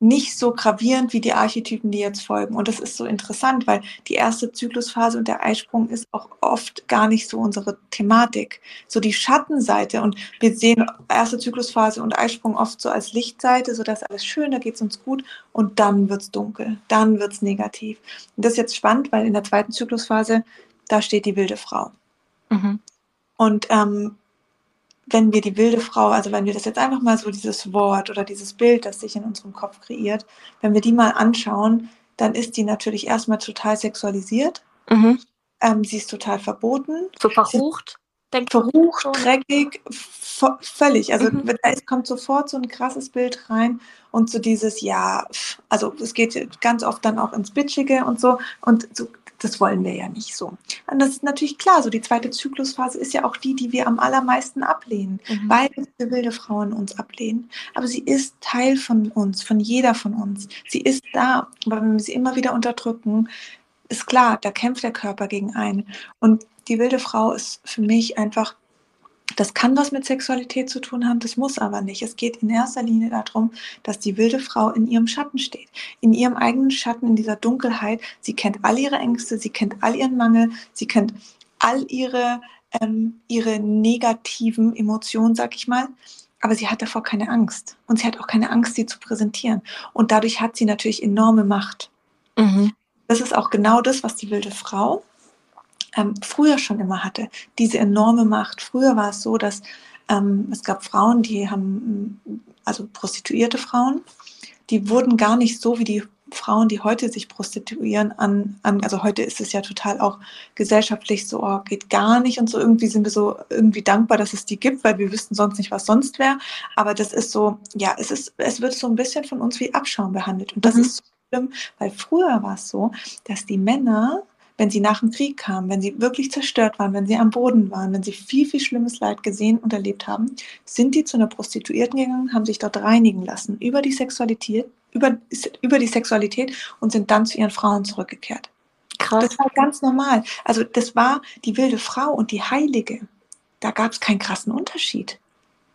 nicht so gravierend wie die Archetypen, die jetzt folgen. Und das ist so interessant, weil die erste Zyklusphase und der Eisprung ist auch oft gar nicht so unsere Thematik. So die Schattenseite. Und wir sehen erste Zyklusphase und Eisprung oft so als Lichtseite, so dass alles schön, da geht es uns gut. Und dann wird es dunkel, dann wird es negativ. Und das ist jetzt spannend, weil in der zweiten Zyklusphase, da steht die wilde Frau. Mhm. Und ähm, wenn wir die wilde Frau, also wenn wir das jetzt einfach mal so dieses Wort oder dieses Bild, das sich in unserem Kopf kreiert, wenn wir die mal anschauen, dann ist die natürlich erstmal total sexualisiert. Mhm. Ähm, sie ist total verboten. So verrucht. Denkt verrucht, dreckig, völlig. Also mhm. da kommt sofort so ein krasses Bild rein und so dieses, ja, also es geht ganz oft dann auch ins Bitchige und so und so das wollen wir ja nicht so. Und das ist natürlich klar, so die zweite Zyklusphase ist ja auch die, die wir am allermeisten ablehnen, mhm. weil diese wilde Frauen uns ablehnen. Aber sie ist Teil von uns, von jeder von uns. Sie ist da, aber wenn wir sie immer wieder unterdrücken, ist klar, da kämpft der Körper gegen einen. Und die wilde Frau ist für mich einfach das kann was mit Sexualität zu tun haben, das muss aber nicht. Es geht in erster Linie darum, dass die wilde Frau in ihrem Schatten steht, in ihrem eigenen Schatten, in dieser Dunkelheit. Sie kennt all ihre Ängste, sie kennt all ihren Mangel, sie kennt all ihre, ähm, ihre negativen Emotionen, sag ich mal. Aber sie hat davor keine Angst. Und sie hat auch keine Angst, sie zu präsentieren. Und dadurch hat sie natürlich enorme Macht. Mhm. Das ist auch genau das, was die wilde Frau ähm, früher schon immer hatte, diese enorme Macht. Früher war es so, dass ähm, es gab Frauen, die haben, also prostituierte Frauen, die wurden gar nicht so wie die Frauen, die heute sich prostituieren, an, an, also heute ist es ja total auch gesellschaftlich so, oh, geht gar nicht und so. Irgendwie sind wir so irgendwie dankbar, dass es die gibt, weil wir wüssten sonst nicht, was sonst wäre. Aber das ist so, ja, es ist, es wird so ein bisschen von uns wie Abschaum behandelt. Und das mhm. ist so schlimm, weil früher war es so, dass die Männer wenn sie nach dem Krieg kamen, wenn sie wirklich zerstört waren, wenn sie am Boden waren, wenn sie viel, viel schlimmes Leid gesehen und erlebt haben, sind die zu einer Prostituierten gegangen, haben sich dort reinigen lassen über die Sexualität, über, über die Sexualität und sind dann zu ihren Frauen zurückgekehrt. Krass. Das war ganz normal. Also das war die wilde Frau und die Heilige. Da gab es keinen krassen Unterschied.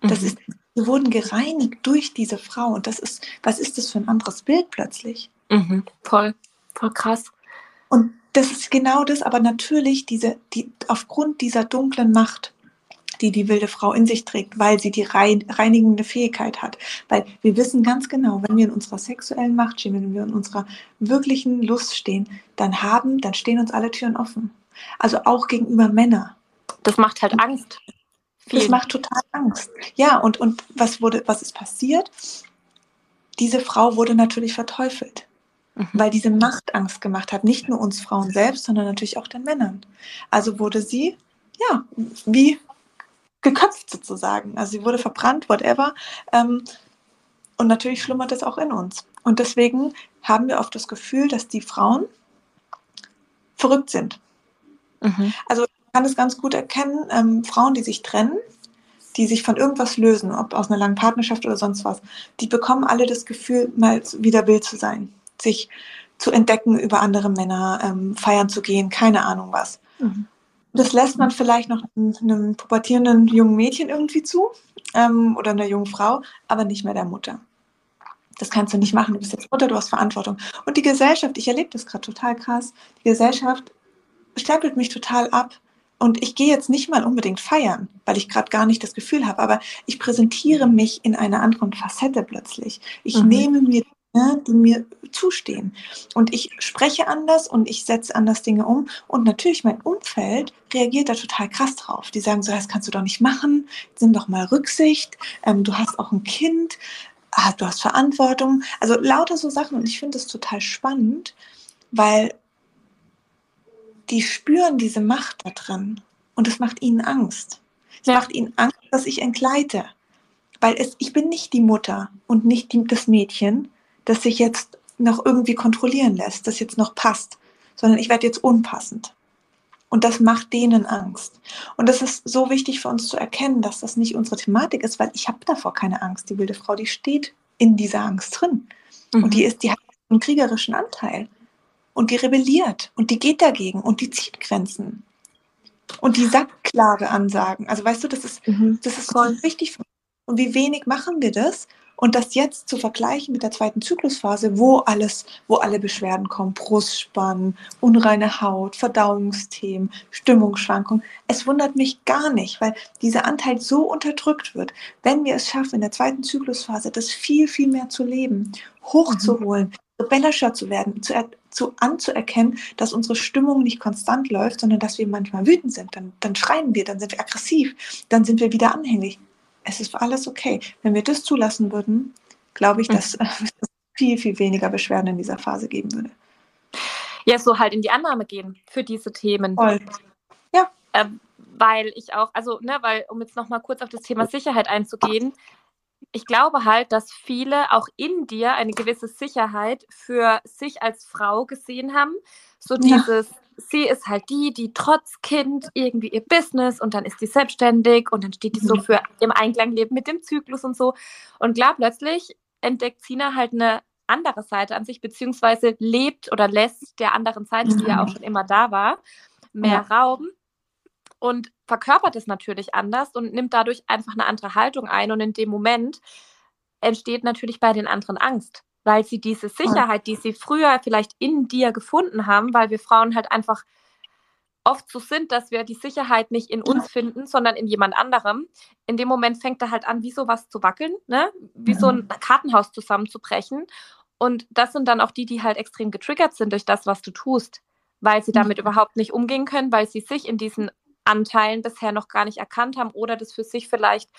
Das mhm. ist, sie wurden gereinigt durch diese Frau. Und das ist, was ist das für ein anderes Bild plötzlich? Mhm. Voll, voll krass. Und das ist genau das, aber natürlich diese, die, aufgrund dieser dunklen Macht, die die wilde Frau in sich trägt, weil sie die reinigende Fähigkeit hat. Weil wir wissen ganz genau, wenn wir in unserer sexuellen Macht stehen, wenn wir in unserer wirklichen Lust stehen, dann haben, dann stehen uns alle Türen offen. Also auch gegenüber Männern. Das macht halt Angst. Vielen. Das macht total Angst. Ja, und, und was wurde, was ist passiert? Diese Frau wurde natürlich verteufelt mhm. weil diese Macht Angst gemacht hat, nicht nur uns Frauen selbst, sondern natürlich auch den Männern. Also wurde sie, ja, wie geköpft sozusagen. Also sie wurde verbrannt, whatever. Ähm, und natürlich schlummert es auch in uns. Und deswegen haben wir oft das Gefühl, dass die Frauen verrückt sind. Mhm. Also ich kann es ganz gut erkennen, ähm, Frauen, die sich trennen, die sich von irgendwas lösen, ob aus einer langen Partnerschaft oder sonst was, die bekommen alle das Gefühl, mal wieder wild zu sein sich zu entdecken über andere Männer, ähm, feiern zu gehen, keine Ahnung was. Mhm. Das lässt man vielleicht noch einem, pubertierenden jungen Mädchen irgendwie zu ähm, oder einer jungen Frau, aber nicht mehr der Mutter. Das kannst du nicht machen. Du bist jetzt Mutter, du hast Verantwortung. Und die Gesellschaft, ich erlebe das gerade total krass, die Gesellschaft stempelt mich total ab. Und ich gehe jetzt nicht mal unbedingt feiern, weil ich gerade gar nicht das Gefühl habe, aber ich präsentiere mich in einer anderen Facette plötzlich. Ich mhm. nehme mir ne, die mir zustehen. Und ich spreche anders und ich setze anders Dinge um. Und natürlich mein Umfeld reagiert da total krass drauf. Die sagen so, das kannst du doch nicht machen, nimm doch mal Rücksicht, ähm, du hast auch ein Kind, ah, du hast Verantwortung. Also lauter so Sachen. Und ich finde das total spannend, weil die spüren diese Macht da drin. Und es macht ihnen Angst. Es ja. macht ihnen Angst, dass ich entgleite. Weil es, ich bin nicht die Mutter und nicht die, das Mädchen, das sich jetzt noch irgendwie kontrollieren lässt, das jetzt noch passt, sondern ich werde jetzt unpassend. Und das macht denen Angst. Und das ist so wichtig für uns zu erkennen, dass das nicht unsere Thematik ist, weil ich habe davor keine Angst. Die wilde Frau, die steht in dieser Angst drin. Mhm. Und die ist, die hat einen kriegerischen Anteil. Und die rebelliert und die geht dagegen und die zieht Grenzen. Und die sagt klare Ansagen. Also weißt du, das ist, mhm. das ist so wichtig. Und wie wenig machen wir das? Und das jetzt zu vergleichen mit der zweiten Zyklusphase, wo alles, wo alle Beschwerden kommen, Brustspannen, unreine Haut, Verdauungsthemen, Stimmungsschwankungen, es wundert mich gar nicht, weil dieser Anteil so unterdrückt wird. Wenn wir es schaffen, in der zweiten Zyklusphase das viel, viel mehr zu leben, hochzuholen, mhm. rebellischer zu werden, zu, zu anzuerkennen, dass unsere Stimmung nicht konstant läuft, sondern dass wir manchmal wütend sind, dann, dann schreien wir, dann sind wir aggressiv, dann sind wir wieder anhänglich es ist alles okay. Wenn wir das zulassen würden, glaube ich, dass mhm. es viel, viel weniger Beschwerden in dieser Phase geben würde. Ja, so halt in die Annahme gehen für diese Themen. Voll. Ja. Ähm, weil ich auch, also, ne, weil, um jetzt nochmal kurz auf das Thema Sicherheit einzugehen, ich glaube halt, dass viele auch in dir eine gewisse Sicherheit für sich als Frau gesehen haben. So dieses, ja sie ist halt die, die trotz Kind irgendwie ihr Business und dann ist die selbstständig und dann steht die so mhm. für im Einklang leben mit dem Zyklus und so. Und klar, plötzlich entdeckt Sina halt eine andere Seite an sich, beziehungsweise lebt oder lässt der anderen Seite, die ja auch mhm. schon immer da war, mehr ja. Raum und verkörpert es natürlich anders und nimmt dadurch einfach eine andere Haltung ein. Und in dem Moment entsteht natürlich bei den anderen Angst weil sie diese Sicherheit, die sie früher vielleicht in dir gefunden haben, weil wir Frauen halt einfach oft so sind, dass wir die Sicherheit nicht in uns finden, sondern in jemand anderem. In dem Moment fängt er halt an, wie so was zu wackeln, ne? wie so ein Kartenhaus zusammenzubrechen. Und das sind dann auch die, die halt extrem getriggert sind durch das, was du tust, weil sie damit mhm. überhaupt nicht umgehen können, weil sie sich in diesen Anteilen bisher noch gar nicht erkannt haben oder das für sich vielleicht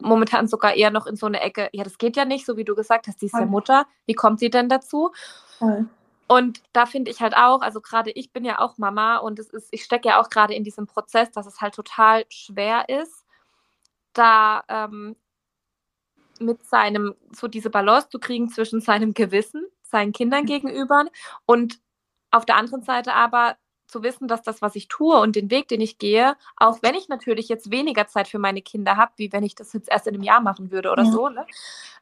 momentan sogar eher noch in so eine Ecke, ja, das geht ja nicht, so wie du gesagt hast, die ist ja Mutter, wie kommt sie denn dazu? Voll. Und da finde ich halt auch, also gerade ich bin ja auch Mama und es ist, ich stecke ja auch gerade in diesem Prozess, dass es halt total schwer ist, da ähm, mit seinem, so diese Balance zu kriegen zwischen seinem Gewissen, seinen Kindern mhm. gegenüber und auf der anderen Seite aber zu wissen, dass das, was ich tue und den Weg, den ich gehe, auch wenn ich natürlich jetzt weniger Zeit für meine Kinder habe, wie wenn ich das jetzt erst in einem Jahr machen würde oder ja. so, ne?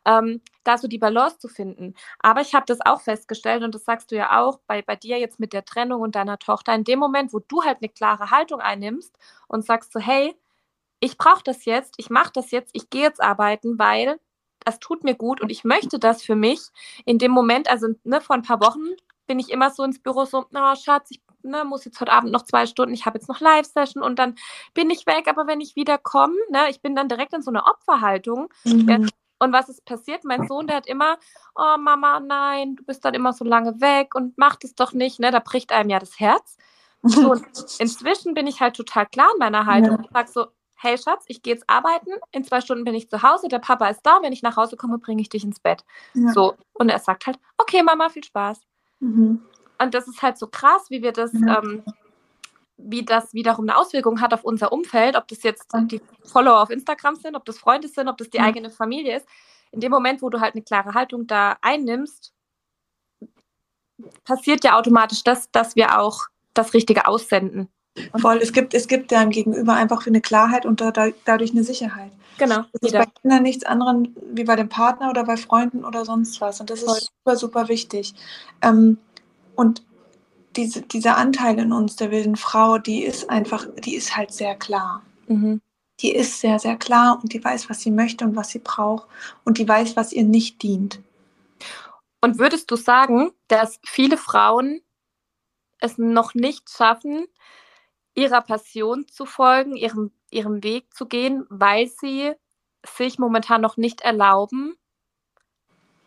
ähm, da so die Balance zu finden. Aber ich habe das auch festgestellt und das sagst du ja auch bei, bei dir jetzt mit der Trennung und deiner Tochter, in dem Moment, wo du halt eine klare Haltung einnimmst und sagst so, hey, ich brauche das jetzt, ich mache das jetzt, ich gehe jetzt arbeiten, weil das tut mir gut und ich möchte das für mich. In dem Moment, also ne, vor ein paar Wochen bin ich immer so ins Büro so, na oh, Schatz, ich ne, muss jetzt heute Abend noch zwei Stunden, ich habe jetzt noch Live-Session und dann bin ich weg, aber wenn ich wieder komme, ne, ich bin dann direkt in so einer Opferhaltung. Mhm. Und was ist passiert? Mein Sohn, der hat immer, oh Mama, nein, du bist dann immer so lange weg und mach das doch nicht, ne? Da bricht einem ja das Herz. So, und inzwischen bin ich halt total klar in meiner Haltung ja. und sag so, hey Schatz, ich gehe jetzt arbeiten, in zwei Stunden bin ich zu Hause, der Papa ist da, wenn ich nach Hause komme, bringe ich dich ins Bett. Ja. So. Und er sagt halt, okay, Mama, viel Spaß. Mhm. Und das ist halt so krass, wie wir das, ja. ähm, wie das wiederum eine Auswirkung hat auf unser Umfeld, ob das jetzt die Follower auf Instagram sind, ob das Freunde sind, ob das die mhm. eigene Familie ist. In dem Moment, wo du halt eine klare Haltung da einnimmst, passiert ja automatisch das, dass wir auch das Richtige aussenden. Voll, es gibt, es gibt deinem Gegenüber einfach eine Klarheit und da, da, dadurch eine Sicherheit. Genau. Das ist bei Kindern nichts anderes wie bei dem Partner oder bei Freunden oder sonst was. Und das Voll. ist super, super wichtig. Ähm, und diese, dieser Anteil in uns, der wilden Frau, die ist einfach, die ist halt sehr klar. Mhm. Die ist sehr, sehr klar und die weiß, was sie möchte und was sie braucht und die weiß, was ihr nicht dient. Und würdest du sagen, dass viele Frauen es noch nicht schaffen, ihrer Passion zu folgen, ihrem, ihrem Weg zu gehen, weil sie sich momentan noch nicht erlauben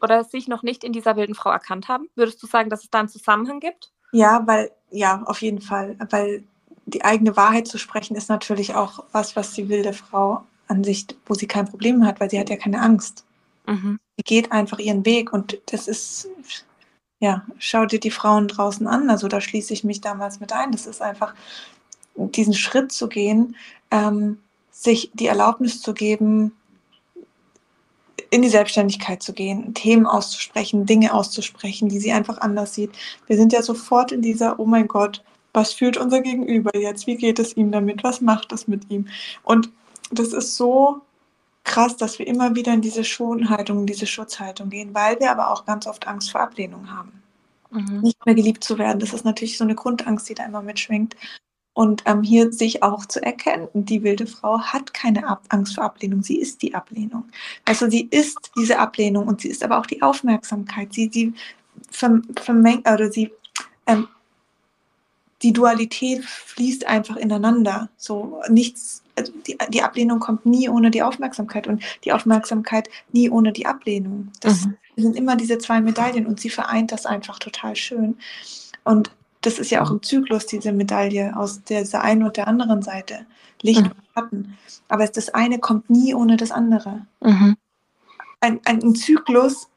oder sich noch nicht in dieser wilden Frau erkannt haben? Würdest du sagen, dass es da einen Zusammenhang gibt? Ja, weil, ja, auf jeden Fall. Weil die eigene Wahrheit zu sprechen ist natürlich auch was, was die wilde Frau an sich, wo sie kein Problem hat, weil sie hat ja keine Angst. Mhm. Sie geht einfach ihren Weg und das ist, ja, schau dir die Frauen draußen an. Also da schließe ich mich damals mit ein. Das ist einfach diesen Schritt zu gehen, ähm, sich die Erlaubnis zu geben, in die Selbstständigkeit zu gehen, Themen auszusprechen, Dinge auszusprechen, die sie einfach anders sieht. Wir sind ja sofort in dieser, oh mein Gott, was fühlt unser Gegenüber jetzt? Wie geht es ihm damit? Was macht das mit ihm? Und das ist so krass, dass wir immer wieder in diese Schonhaltung, in diese Schutzhaltung gehen, weil wir aber auch ganz oft Angst vor Ablehnung haben. Mhm. Nicht mehr geliebt zu werden. Das ist natürlich so eine Grundangst, die da immer mitschwingt. Und ähm, hier sich auch zu erkennen, die wilde Frau hat keine Ab Angst vor Ablehnung, sie ist die Ablehnung. Also sie ist diese Ablehnung und sie ist aber auch die Aufmerksamkeit. Sie, sie vermengt oder sie ähm, die Dualität fließt einfach ineinander. So nichts, also die, die, Ablehnung kommt nie ohne die Aufmerksamkeit und die Aufmerksamkeit nie ohne die Ablehnung. Das mhm. sind immer diese zwei Medaillen und sie vereint das einfach total schön. Und das ist ja auch im Zyklus diese Medaille aus dieser einen und der anderen Seite. Licht mhm. und Schatten. Aber das eine kommt nie ohne das andere. Mhm. Ein, ein, Zyklus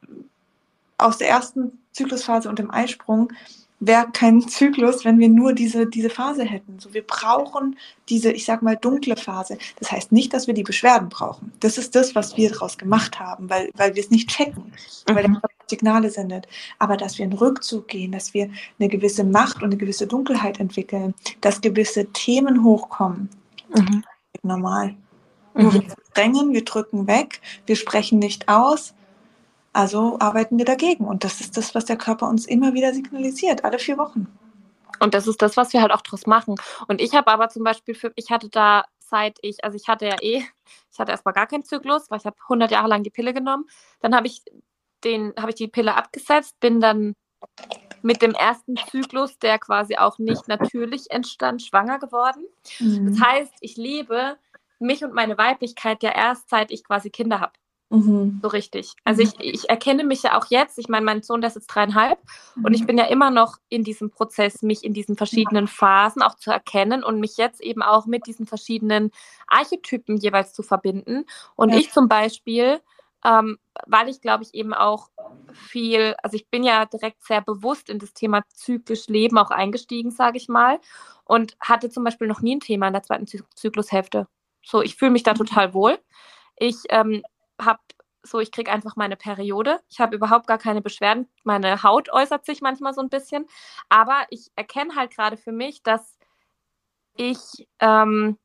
aus der ersten Zyklusphase und dem Eisprung wäre kein Zyklus, wenn wir nur diese, diese Phase hätten. So, wir brauchen diese, ich sag mal, dunkle Phase. Das heißt nicht, dass wir die Beschwerden brauchen. Das ist das, was wir daraus gemacht haben, weil, weil wir es nicht checken, mhm. weil der Körper Signale sendet. Aber dass wir in Rückzug gehen, dass wir eine gewisse Macht und eine gewisse Dunkelheit entwickeln, dass gewisse Themen hochkommen, mhm. normal. Mhm. Wir drängen, wir drücken weg, wir sprechen nicht aus, also arbeiten wir dagegen. Und das ist das, was der Körper uns immer wieder signalisiert, alle vier Wochen. Und das ist das, was wir halt auch draus machen. Und ich habe aber zum Beispiel, für, ich hatte da seit ich, also ich hatte ja eh, ich hatte erstmal gar keinen Zyklus, weil ich habe 100 Jahre lang die Pille genommen. Dann habe ich den, habe ich die Pille abgesetzt, bin dann mit dem ersten Zyklus, der quasi auch nicht natürlich entstand, schwanger geworden. Mhm. Das heißt, ich lebe mich und meine Weiblichkeit ja erst seit ich quasi Kinder habe. Mhm. So richtig. Also mhm. ich, ich erkenne mich ja auch jetzt, ich meine, mein Sohn, der ist jetzt dreieinhalb mhm. und ich mhm. bin ja immer noch in diesem Prozess, mich in diesen verschiedenen Phasen auch zu erkennen und mich jetzt eben auch mit diesen verschiedenen Archetypen jeweils zu verbinden. Und ja. ich zum Beispiel, ähm, weil ich glaube ich eben auch viel, also ich bin ja direkt sehr bewusst in das Thema zyklisch Leben auch eingestiegen, sage ich mal, und hatte zum Beispiel noch nie ein Thema in der zweiten Zyklushälfte. So, ich fühle mich da total wohl. Ich ähm, habe so, ich kriege einfach meine Periode. Ich habe überhaupt gar keine Beschwerden. Meine Haut äußert sich manchmal so ein bisschen. Aber ich erkenne halt gerade für mich, dass ich, ähm,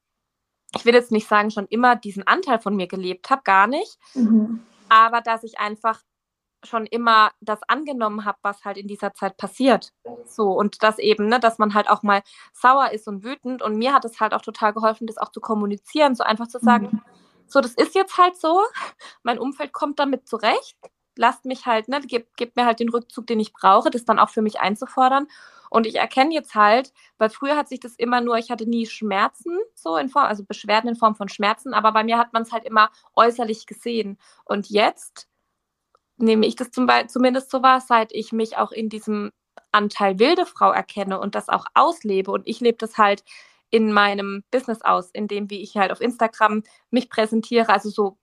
ich will jetzt nicht sagen, schon immer diesen Anteil von mir gelebt habe, gar nicht. Mhm. Aber dass ich einfach schon immer das angenommen habe, was halt in dieser Zeit passiert. So, und das eben, ne, dass man halt auch mal sauer ist und wütend. Und mir hat es halt auch total geholfen, das auch zu kommunizieren, so einfach zu sagen, mhm so, das ist jetzt halt so. Mein Umfeld kommt damit zurecht. Lasst mich halt, ne, gebt, gebt mir halt den Rückzug, den ich brauche, das dann auch für mich einzufordern. Und ich erkenne jetzt halt, weil früher hat sich das immer nur, ich hatte nie Schmerzen, so in Form, also Beschwerden in Form von Schmerzen, aber bei mir hat man es halt immer äußerlich gesehen. Und jetzt nehme ich das zum zumindest so wahr, seit ich mich auch in diesem Anteil wilde Frau erkenne und das auch auslebe. Und ich lebe das halt in meinem Business aus, in dem, wie ich halt auf Instagram mich präsentiere. Also so,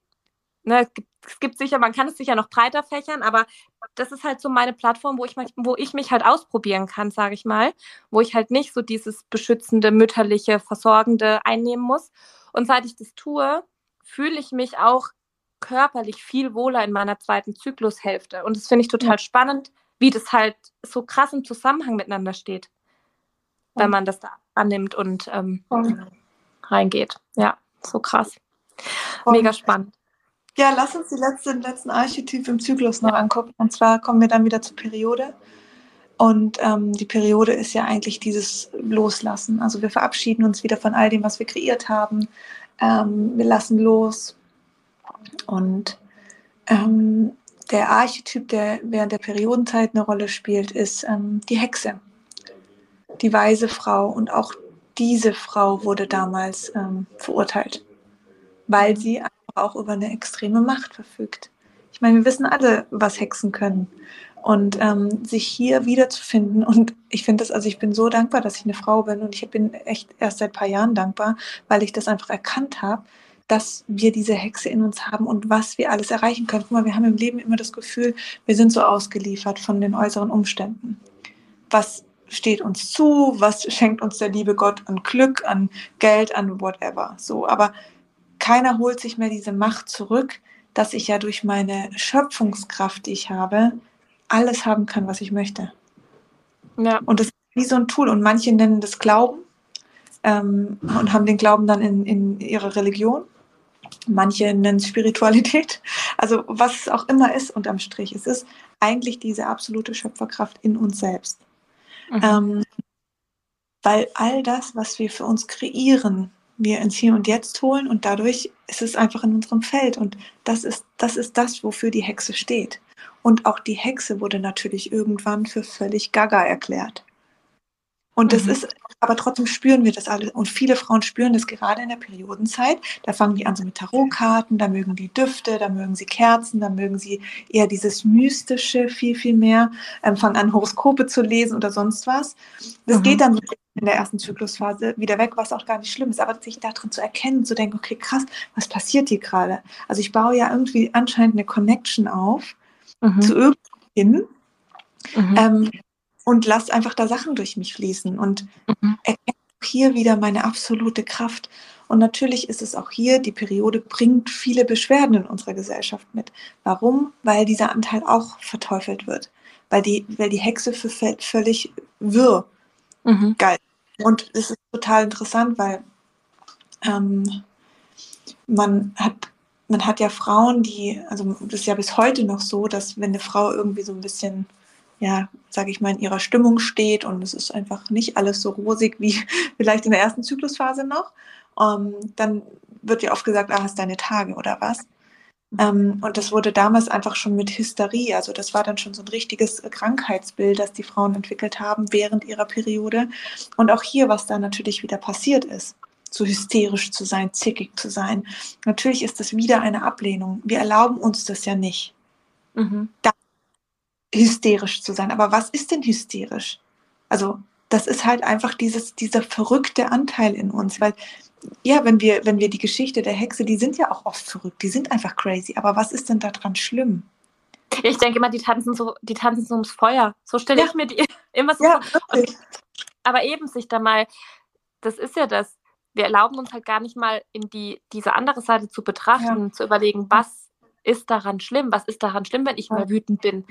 ne, es gibt, es gibt sicher, man kann es sicher noch breiter fächern, aber das ist halt so meine Plattform, wo ich, wo ich mich halt ausprobieren kann, sage ich mal, wo ich halt nicht so dieses beschützende, mütterliche, versorgende einnehmen muss. Und seit ich das tue, fühle ich mich auch körperlich viel wohler in meiner zweiten Zyklushälfte. Und das finde ich total spannend, wie das halt so krass im Zusammenhang miteinander steht, wenn man das da annimmt und ähm, reingeht. Ja, so krass. Mega spannend. Ja, lass uns die letzte, den letzten Archetyp im Zyklus noch angucken. Und zwar kommen wir dann wieder zur Periode. Und ähm, die Periode ist ja eigentlich dieses Loslassen. Also wir verabschieden uns wieder von all dem, was wir kreiert haben. Ähm, wir lassen los. Und ähm, der Archetyp, der während der Periodenzeit eine Rolle spielt, ist ähm, die Hexe, die weise Frau. Und auch diese Frau wurde damals ähm, verurteilt, weil sie auch über eine extreme Macht verfügt. Ich meine, wir wissen alle, was Hexen können. Und ähm, sich hier wiederzufinden, und ich finde das, also ich bin so dankbar, dass ich eine Frau bin und ich bin echt erst seit ein paar Jahren dankbar, weil ich das einfach erkannt habe, dass wir diese Hexe in uns haben und was wir alles erreichen können. Guck mal, wir haben im Leben immer das Gefühl, wir sind so ausgeliefert von den äußeren Umständen. Was steht uns zu? Was schenkt uns der liebe Gott an Glück, an Geld, an whatever? So, aber keiner holt sich mehr diese Macht zurück, dass ich ja durch meine Schöpfungskraft, die ich habe, alles haben kann, was ich möchte. Ja. Und das ist wie so ein Tool. Und manche nennen das Glauben ähm, und haben den Glauben dann in, in ihrer Religion. Manche nennen es Spiritualität. Also was es auch immer ist unterm Strich. Es ist eigentlich diese absolute Schöpferkraft in uns selbst. Mhm. Ähm, weil all das, was wir für uns kreieren, wir ins Hier und Jetzt holen und dadurch ist es einfach in unserem Feld und das ist das, ist das wofür die Hexe steht. Und auch die Hexe wurde natürlich irgendwann für völlig gaga erklärt. Und das mhm. ist, aber trotzdem spüren wir das alle. Und viele Frauen spüren das gerade in der Periodenzeit. Da fangen die an so mit Tarotkarten, da mögen die Düfte, da mögen sie Kerzen, da mögen sie eher dieses Mystische viel, viel mehr, ähm, fangen an, Horoskope zu lesen oder sonst was. Das mhm. geht dann in der ersten Zyklusphase wieder weg, was auch gar nicht schlimm ist. Aber sich darin zu erkennen, zu denken, okay, krass, was passiert hier gerade? Also ich baue ja irgendwie anscheinend eine Connection auf mhm. zu irgendwo Mhm. Ähm, und lass einfach da Sachen durch mich fließen und mhm. erkenne hier wieder meine absolute Kraft. Und natürlich ist es auch hier, die Periode bringt viele Beschwerden in unserer Gesellschaft mit. Warum? Weil dieser Anteil auch verteufelt wird. Weil die, weil die Hexe für völlig wirr mhm. geil. Und es ist total interessant, weil ähm, man hat man hat ja Frauen, die, also das ist ja bis heute noch so, dass wenn eine Frau irgendwie so ein bisschen ja, sage ich mal, in ihrer Stimmung steht und es ist einfach nicht alles so rosig wie vielleicht in der ersten Zyklusphase noch, ähm, dann wird ja oft gesagt, ah, hast deine Tage oder was. Um, ähm, und das wurde damals einfach schon mit Hysterie, also das war dann schon so ein richtiges Krankheitsbild, das die Frauen entwickelt haben während ihrer Periode. Und auch hier, was da natürlich wieder passiert ist, so hysterisch zu sein, zickig zu sein. Natürlich ist das wieder eine Ablehnung. Wir erlauben uns das ja nicht. Mhm. Da hysterisch zu sein. Aber was ist denn hysterisch? Also das ist halt einfach dieses, dieser verrückte Anteil in uns, weil ja, wenn wir, wenn wir die Geschichte der Hexe, die sind ja auch oft verrückt, die sind einfach crazy. Aber was ist denn daran schlimm? Ich denke immer, die tanzen so, die tanzen so ums Feuer. So stelle ja. ich mir die immer so ja, vor. Und, aber eben sich da mal, das ist ja das, wir erlauben uns halt gar nicht mal in die, diese andere Seite zu betrachten, ja. zu überlegen, was ist daran schlimm? Was ist daran schlimm, wenn ich mal wütend bin?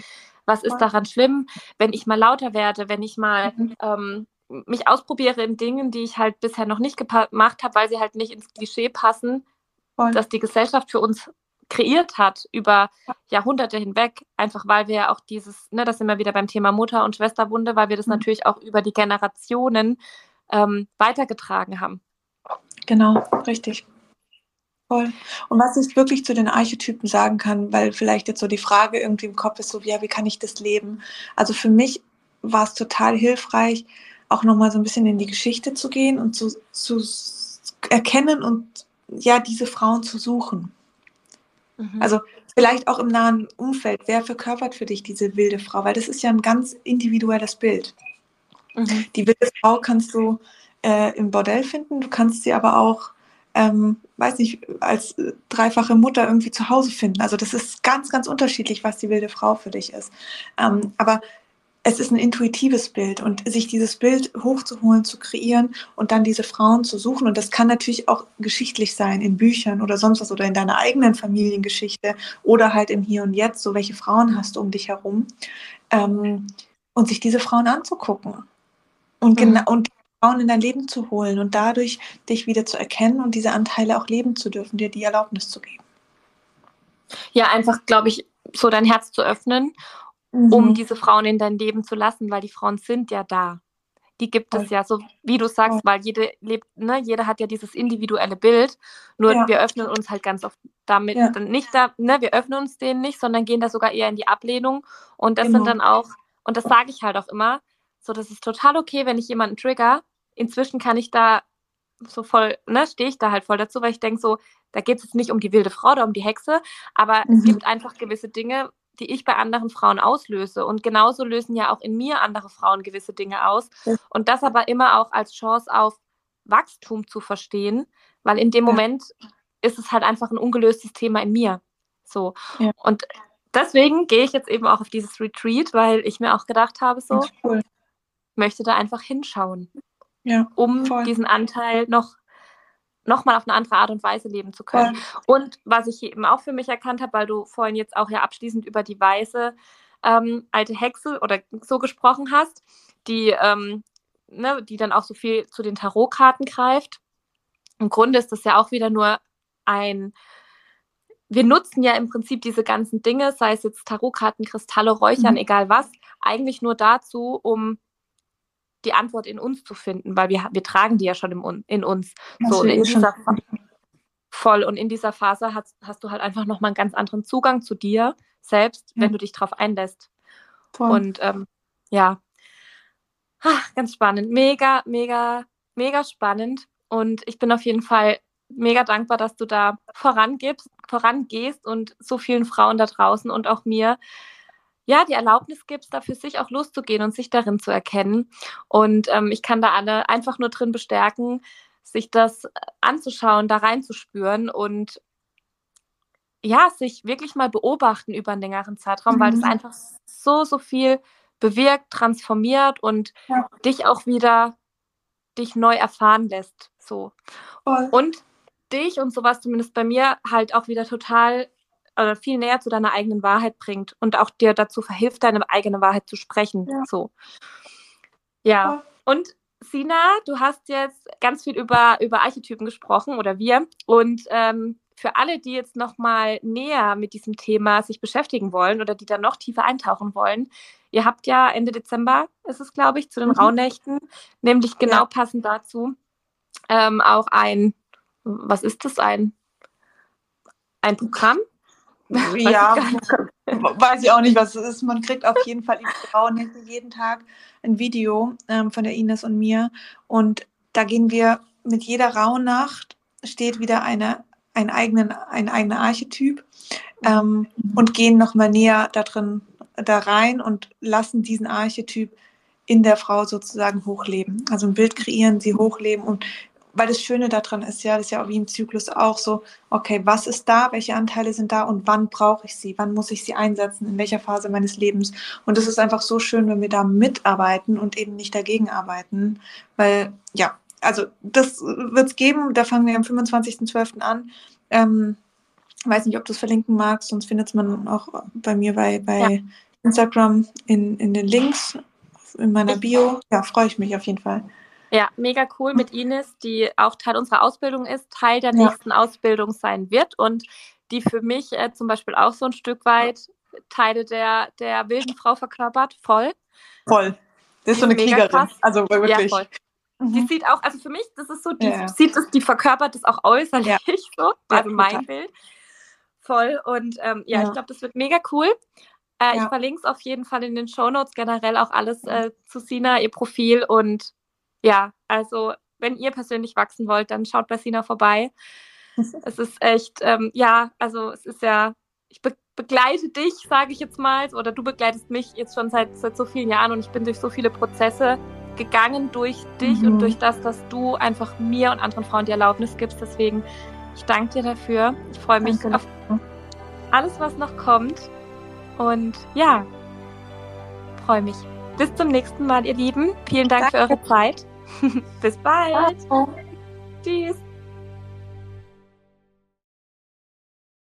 Was ist daran schlimm, wenn ich mal lauter werde, wenn ich mal mhm. ähm, mich ausprobiere in Dingen, die ich halt bisher noch nicht gemacht habe, weil sie halt nicht ins Klischee passen, Voll. dass die Gesellschaft für uns kreiert hat über Jahrhunderte hinweg, einfach weil wir ja auch dieses, ne, das sind wir wieder beim Thema Mutter- und Schwesterwunde, weil wir das mhm. natürlich auch über die Generationen ähm, weitergetragen haben. Genau, richtig. Voll. Und was ich wirklich zu den Archetypen sagen kann, weil vielleicht jetzt so die Frage irgendwie im Kopf ist, so, ja, wie kann ich das leben? Also für mich war es total hilfreich, auch nochmal so ein bisschen in die Geschichte zu gehen und zu, zu erkennen und ja, diese Frauen zu suchen. Mhm. Also vielleicht auch im nahen Umfeld, wer verkörpert für dich diese wilde Frau? Weil das ist ja ein ganz individuelles Bild. Mhm. Die wilde Frau kannst du äh, im Bordell finden, du kannst sie aber auch, ähm, weiß nicht, als dreifache Mutter irgendwie zu Hause finden. Also das ist ganz, ganz unterschiedlich, was die wilde Frau für dich ist. Ähm, aber es ist ein intuitives Bild und sich dieses Bild hochzuholen, zu kreieren und dann diese Frauen zu suchen. Und das kann natürlich auch geschichtlich sein, in Büchern oder sonst was oder in deiner eigenen Familiengeschichte oder halt im Hier und Jetzt, so welche Frauen hast du um dich herum. Ähm, und sich diese Frauen anzugucken und, mhm. und Frauen in dein Leben zu holen und dadurch dich wieder zu erkennen und diese Anteile auch leben zu dürfen, dir die Erlaubnis zu geben. Ja, einfach, glaube ich, so dein Herz zu öffnen mhm. um diese Frauen in dein Leben zu lassen, weil die Frauen sind ja da. Die gibt es ja, so wie du sagst, weil jede lebt, ne, jeder hat ja dieses individuelle Bild. Nur ja. wir öffnen uns halt ganz oft damit ja. nicht da, ne, wir öffnen uns denen nicht, sondern gehen da sogar eher in die Ablehnung. Und das genau. sind dann auch, und das sage ich halt auch immer, so das ist total okay, wenn ich jemanden trigger. Inzwischen kann ich da so voll, ne, stehe ich da halt voll dazu, weil ich denke so, da geht es jetzt nicht um die wilde Frau oder um die Hexe, aber mhm. es gibt einfach gewisse Dinge, die ich bei anderen Frauen auslöse. Und genauso lösen ja auch in mir andere Frauen gewisse Dinge aus. Ja. Und das aber immer auch als Chance auf Wachstum zu verstehen, weil in dem ja. Moment ist es halt einfach ein ungelöstes Thema in mir. So. Ja. Und deswegen gehe ich jetzt eben auch auf dieses Retreat, weil ich mir auch gedacht habe, so, cool. möchte da einfach hinschauen. Ja, um voll. diesen Anteil noch nochmal auf eine andere Art und Weise leben zu können. Ja. Und was ich eben auch für mich erkannt habe, weil du vorhin jetzt auch ja abschließend über die weiße ähm, alte Hexe oder so gesprochen hast, die, ähm, ne, die dann auch so viel zu den Tarotkarten greift. Im Grunde ist das ja auch wieder nur ein, wir nutzen ja im Prinzip diese ganzen Dinge, sei es jetzt Tarotkarten, Kristalle, Räuchern, mhm. egal was, eigentlich nur dazu, um die Antwort in uns zu finden, weil wir, wir tragen die ja schon im, in uns. Das so, in dieser, voll. Und in dieser Phase hast, hast du halt einfach nochmal einen ganz anderen Zugang zu dir selbst, ja. wenn du dich darauf einlässt. Voll. Und ähm, ja, Ach, ganz spannend. Mega, mega, mega spannend. Und ich bin auf jeden Fall mega dankbar, dass du da vorangibst, vorangehst und so vielen Frauen da draußen und auch mir ja, die Erlaubnis gibt, da für sich auch loszugehen und sich darin zu erkennen. Und ähm, ich kann da alle einfach nur drin bestärken, sich das anzuschauen, da reinzuspüren und ja, sich wirklich mal beobachten über einen längeren Zeitraum, mhm. weil das mhm. einfach so, so viel bewirkt, transformiert und ja. dich auch wieder dich neu erfahren lässt. So. Voll. Und dich und sowas zumindest bei mir halt auch wieder total oder viel näher zu deiner eigenen Wahrheit bringt und auch dir dazu verhilft, deine eigene Wahrheit zu sprechen. Ja. So. Ja. Und Sina, du hast jetzt ganz viel über, über Archetypen gesprochen oder wir. Und ähm, für alle, die jetzt noch mal näher mit diesem Thema sich beschäftigen wollen oder die da noch tiefer eintauchen wollen, ihr habt ja Ende Dezember, ist es glaube ich, zu den mhm. Rauhnächten, nämlich genau ja. passend dazu ähm, auch ein, was ist das, ein, ein Programm, ja, weiß ich auch nicht, was es ist. Man kriegt auf jeden Fall jeden Tag ein Video ähm, von der Ines und mir. Und da gehen wir mit jeder Rauhnacht steht wieder eine, ein, eigenen, ein eigener Archetyp ähm, und gehen nochmal näher da drin da rein und lassen diesen Archetyp in der Frau sozusagen hochleben. Also ein Bild kreieren, sie hochleben und weil das Schöne daran ist, ja, das ist ja auch wie im Zyklus auch so, okay, was ist da, welche Anteile sind da und wann brauche ich sie, wann muss ich sie einsetzen, in welcher Phase meines Lebens. Und es ist einfach so schön, wenn wir da mitarbeiten und eben nicht dagegen arbeiten, weil, ja, also das wird es geben, da fangen wir am 25.12. an. Ähm, weiß nicht, ob du es verlinken magst, sonst findet man auch bei mir bei, bei ja. Instagram in, in den Links in meiner Bio. Ja, freue ich mich auf jeden Fall. Ja, mega cool mit Ines, die auch Teil unserer Ausbildung ist, Teil der ja. nächsten Ausbildung sein wird und die für mich äh, zum Beispiel auch so ein Stück weit Teile der, der wilden Frau verkörpert. Voll. Voll. Das ist so eine Kriegerin. Krass. Also wirklich. Ja, voll. Mhm. Die sieht auch, also für mich, das ist so, die ja. sieht es, die verkörpert es auch äußerlich ja. so, also mein Bild. Voll. Und ähm, ja, ich glaube, das wird mega cool. Äh, ja. Ich verlinke es auf jeden Fall in den Show Notes, generell auch alles äh, zu Sina, ihr Profil. Und ja, also wenn ihr persönlich wachsen wollt, dann schaut bei Sina vorbei. es ist echt, ähm, ja, also es ist ja, ich be begleite dich, sage ich jetzt mal, oder du begleitest mich jetzt schon seit, seit so vielen Jahren und ich bin durch so viele Prozesse gegangen durch dich mhm. und durch das, dass du einfach mir und anderen Frauen die Erlaubnis gibst. Deswegen, ich danke dir dafür. Ich freue mich danke. auf alles, was noch kommt. Und ja, freue mich. Bis zum nächsten Mal, ihr Lieben. Vielen Dank danke. für eure Zeit. Bis bald. Tschüss.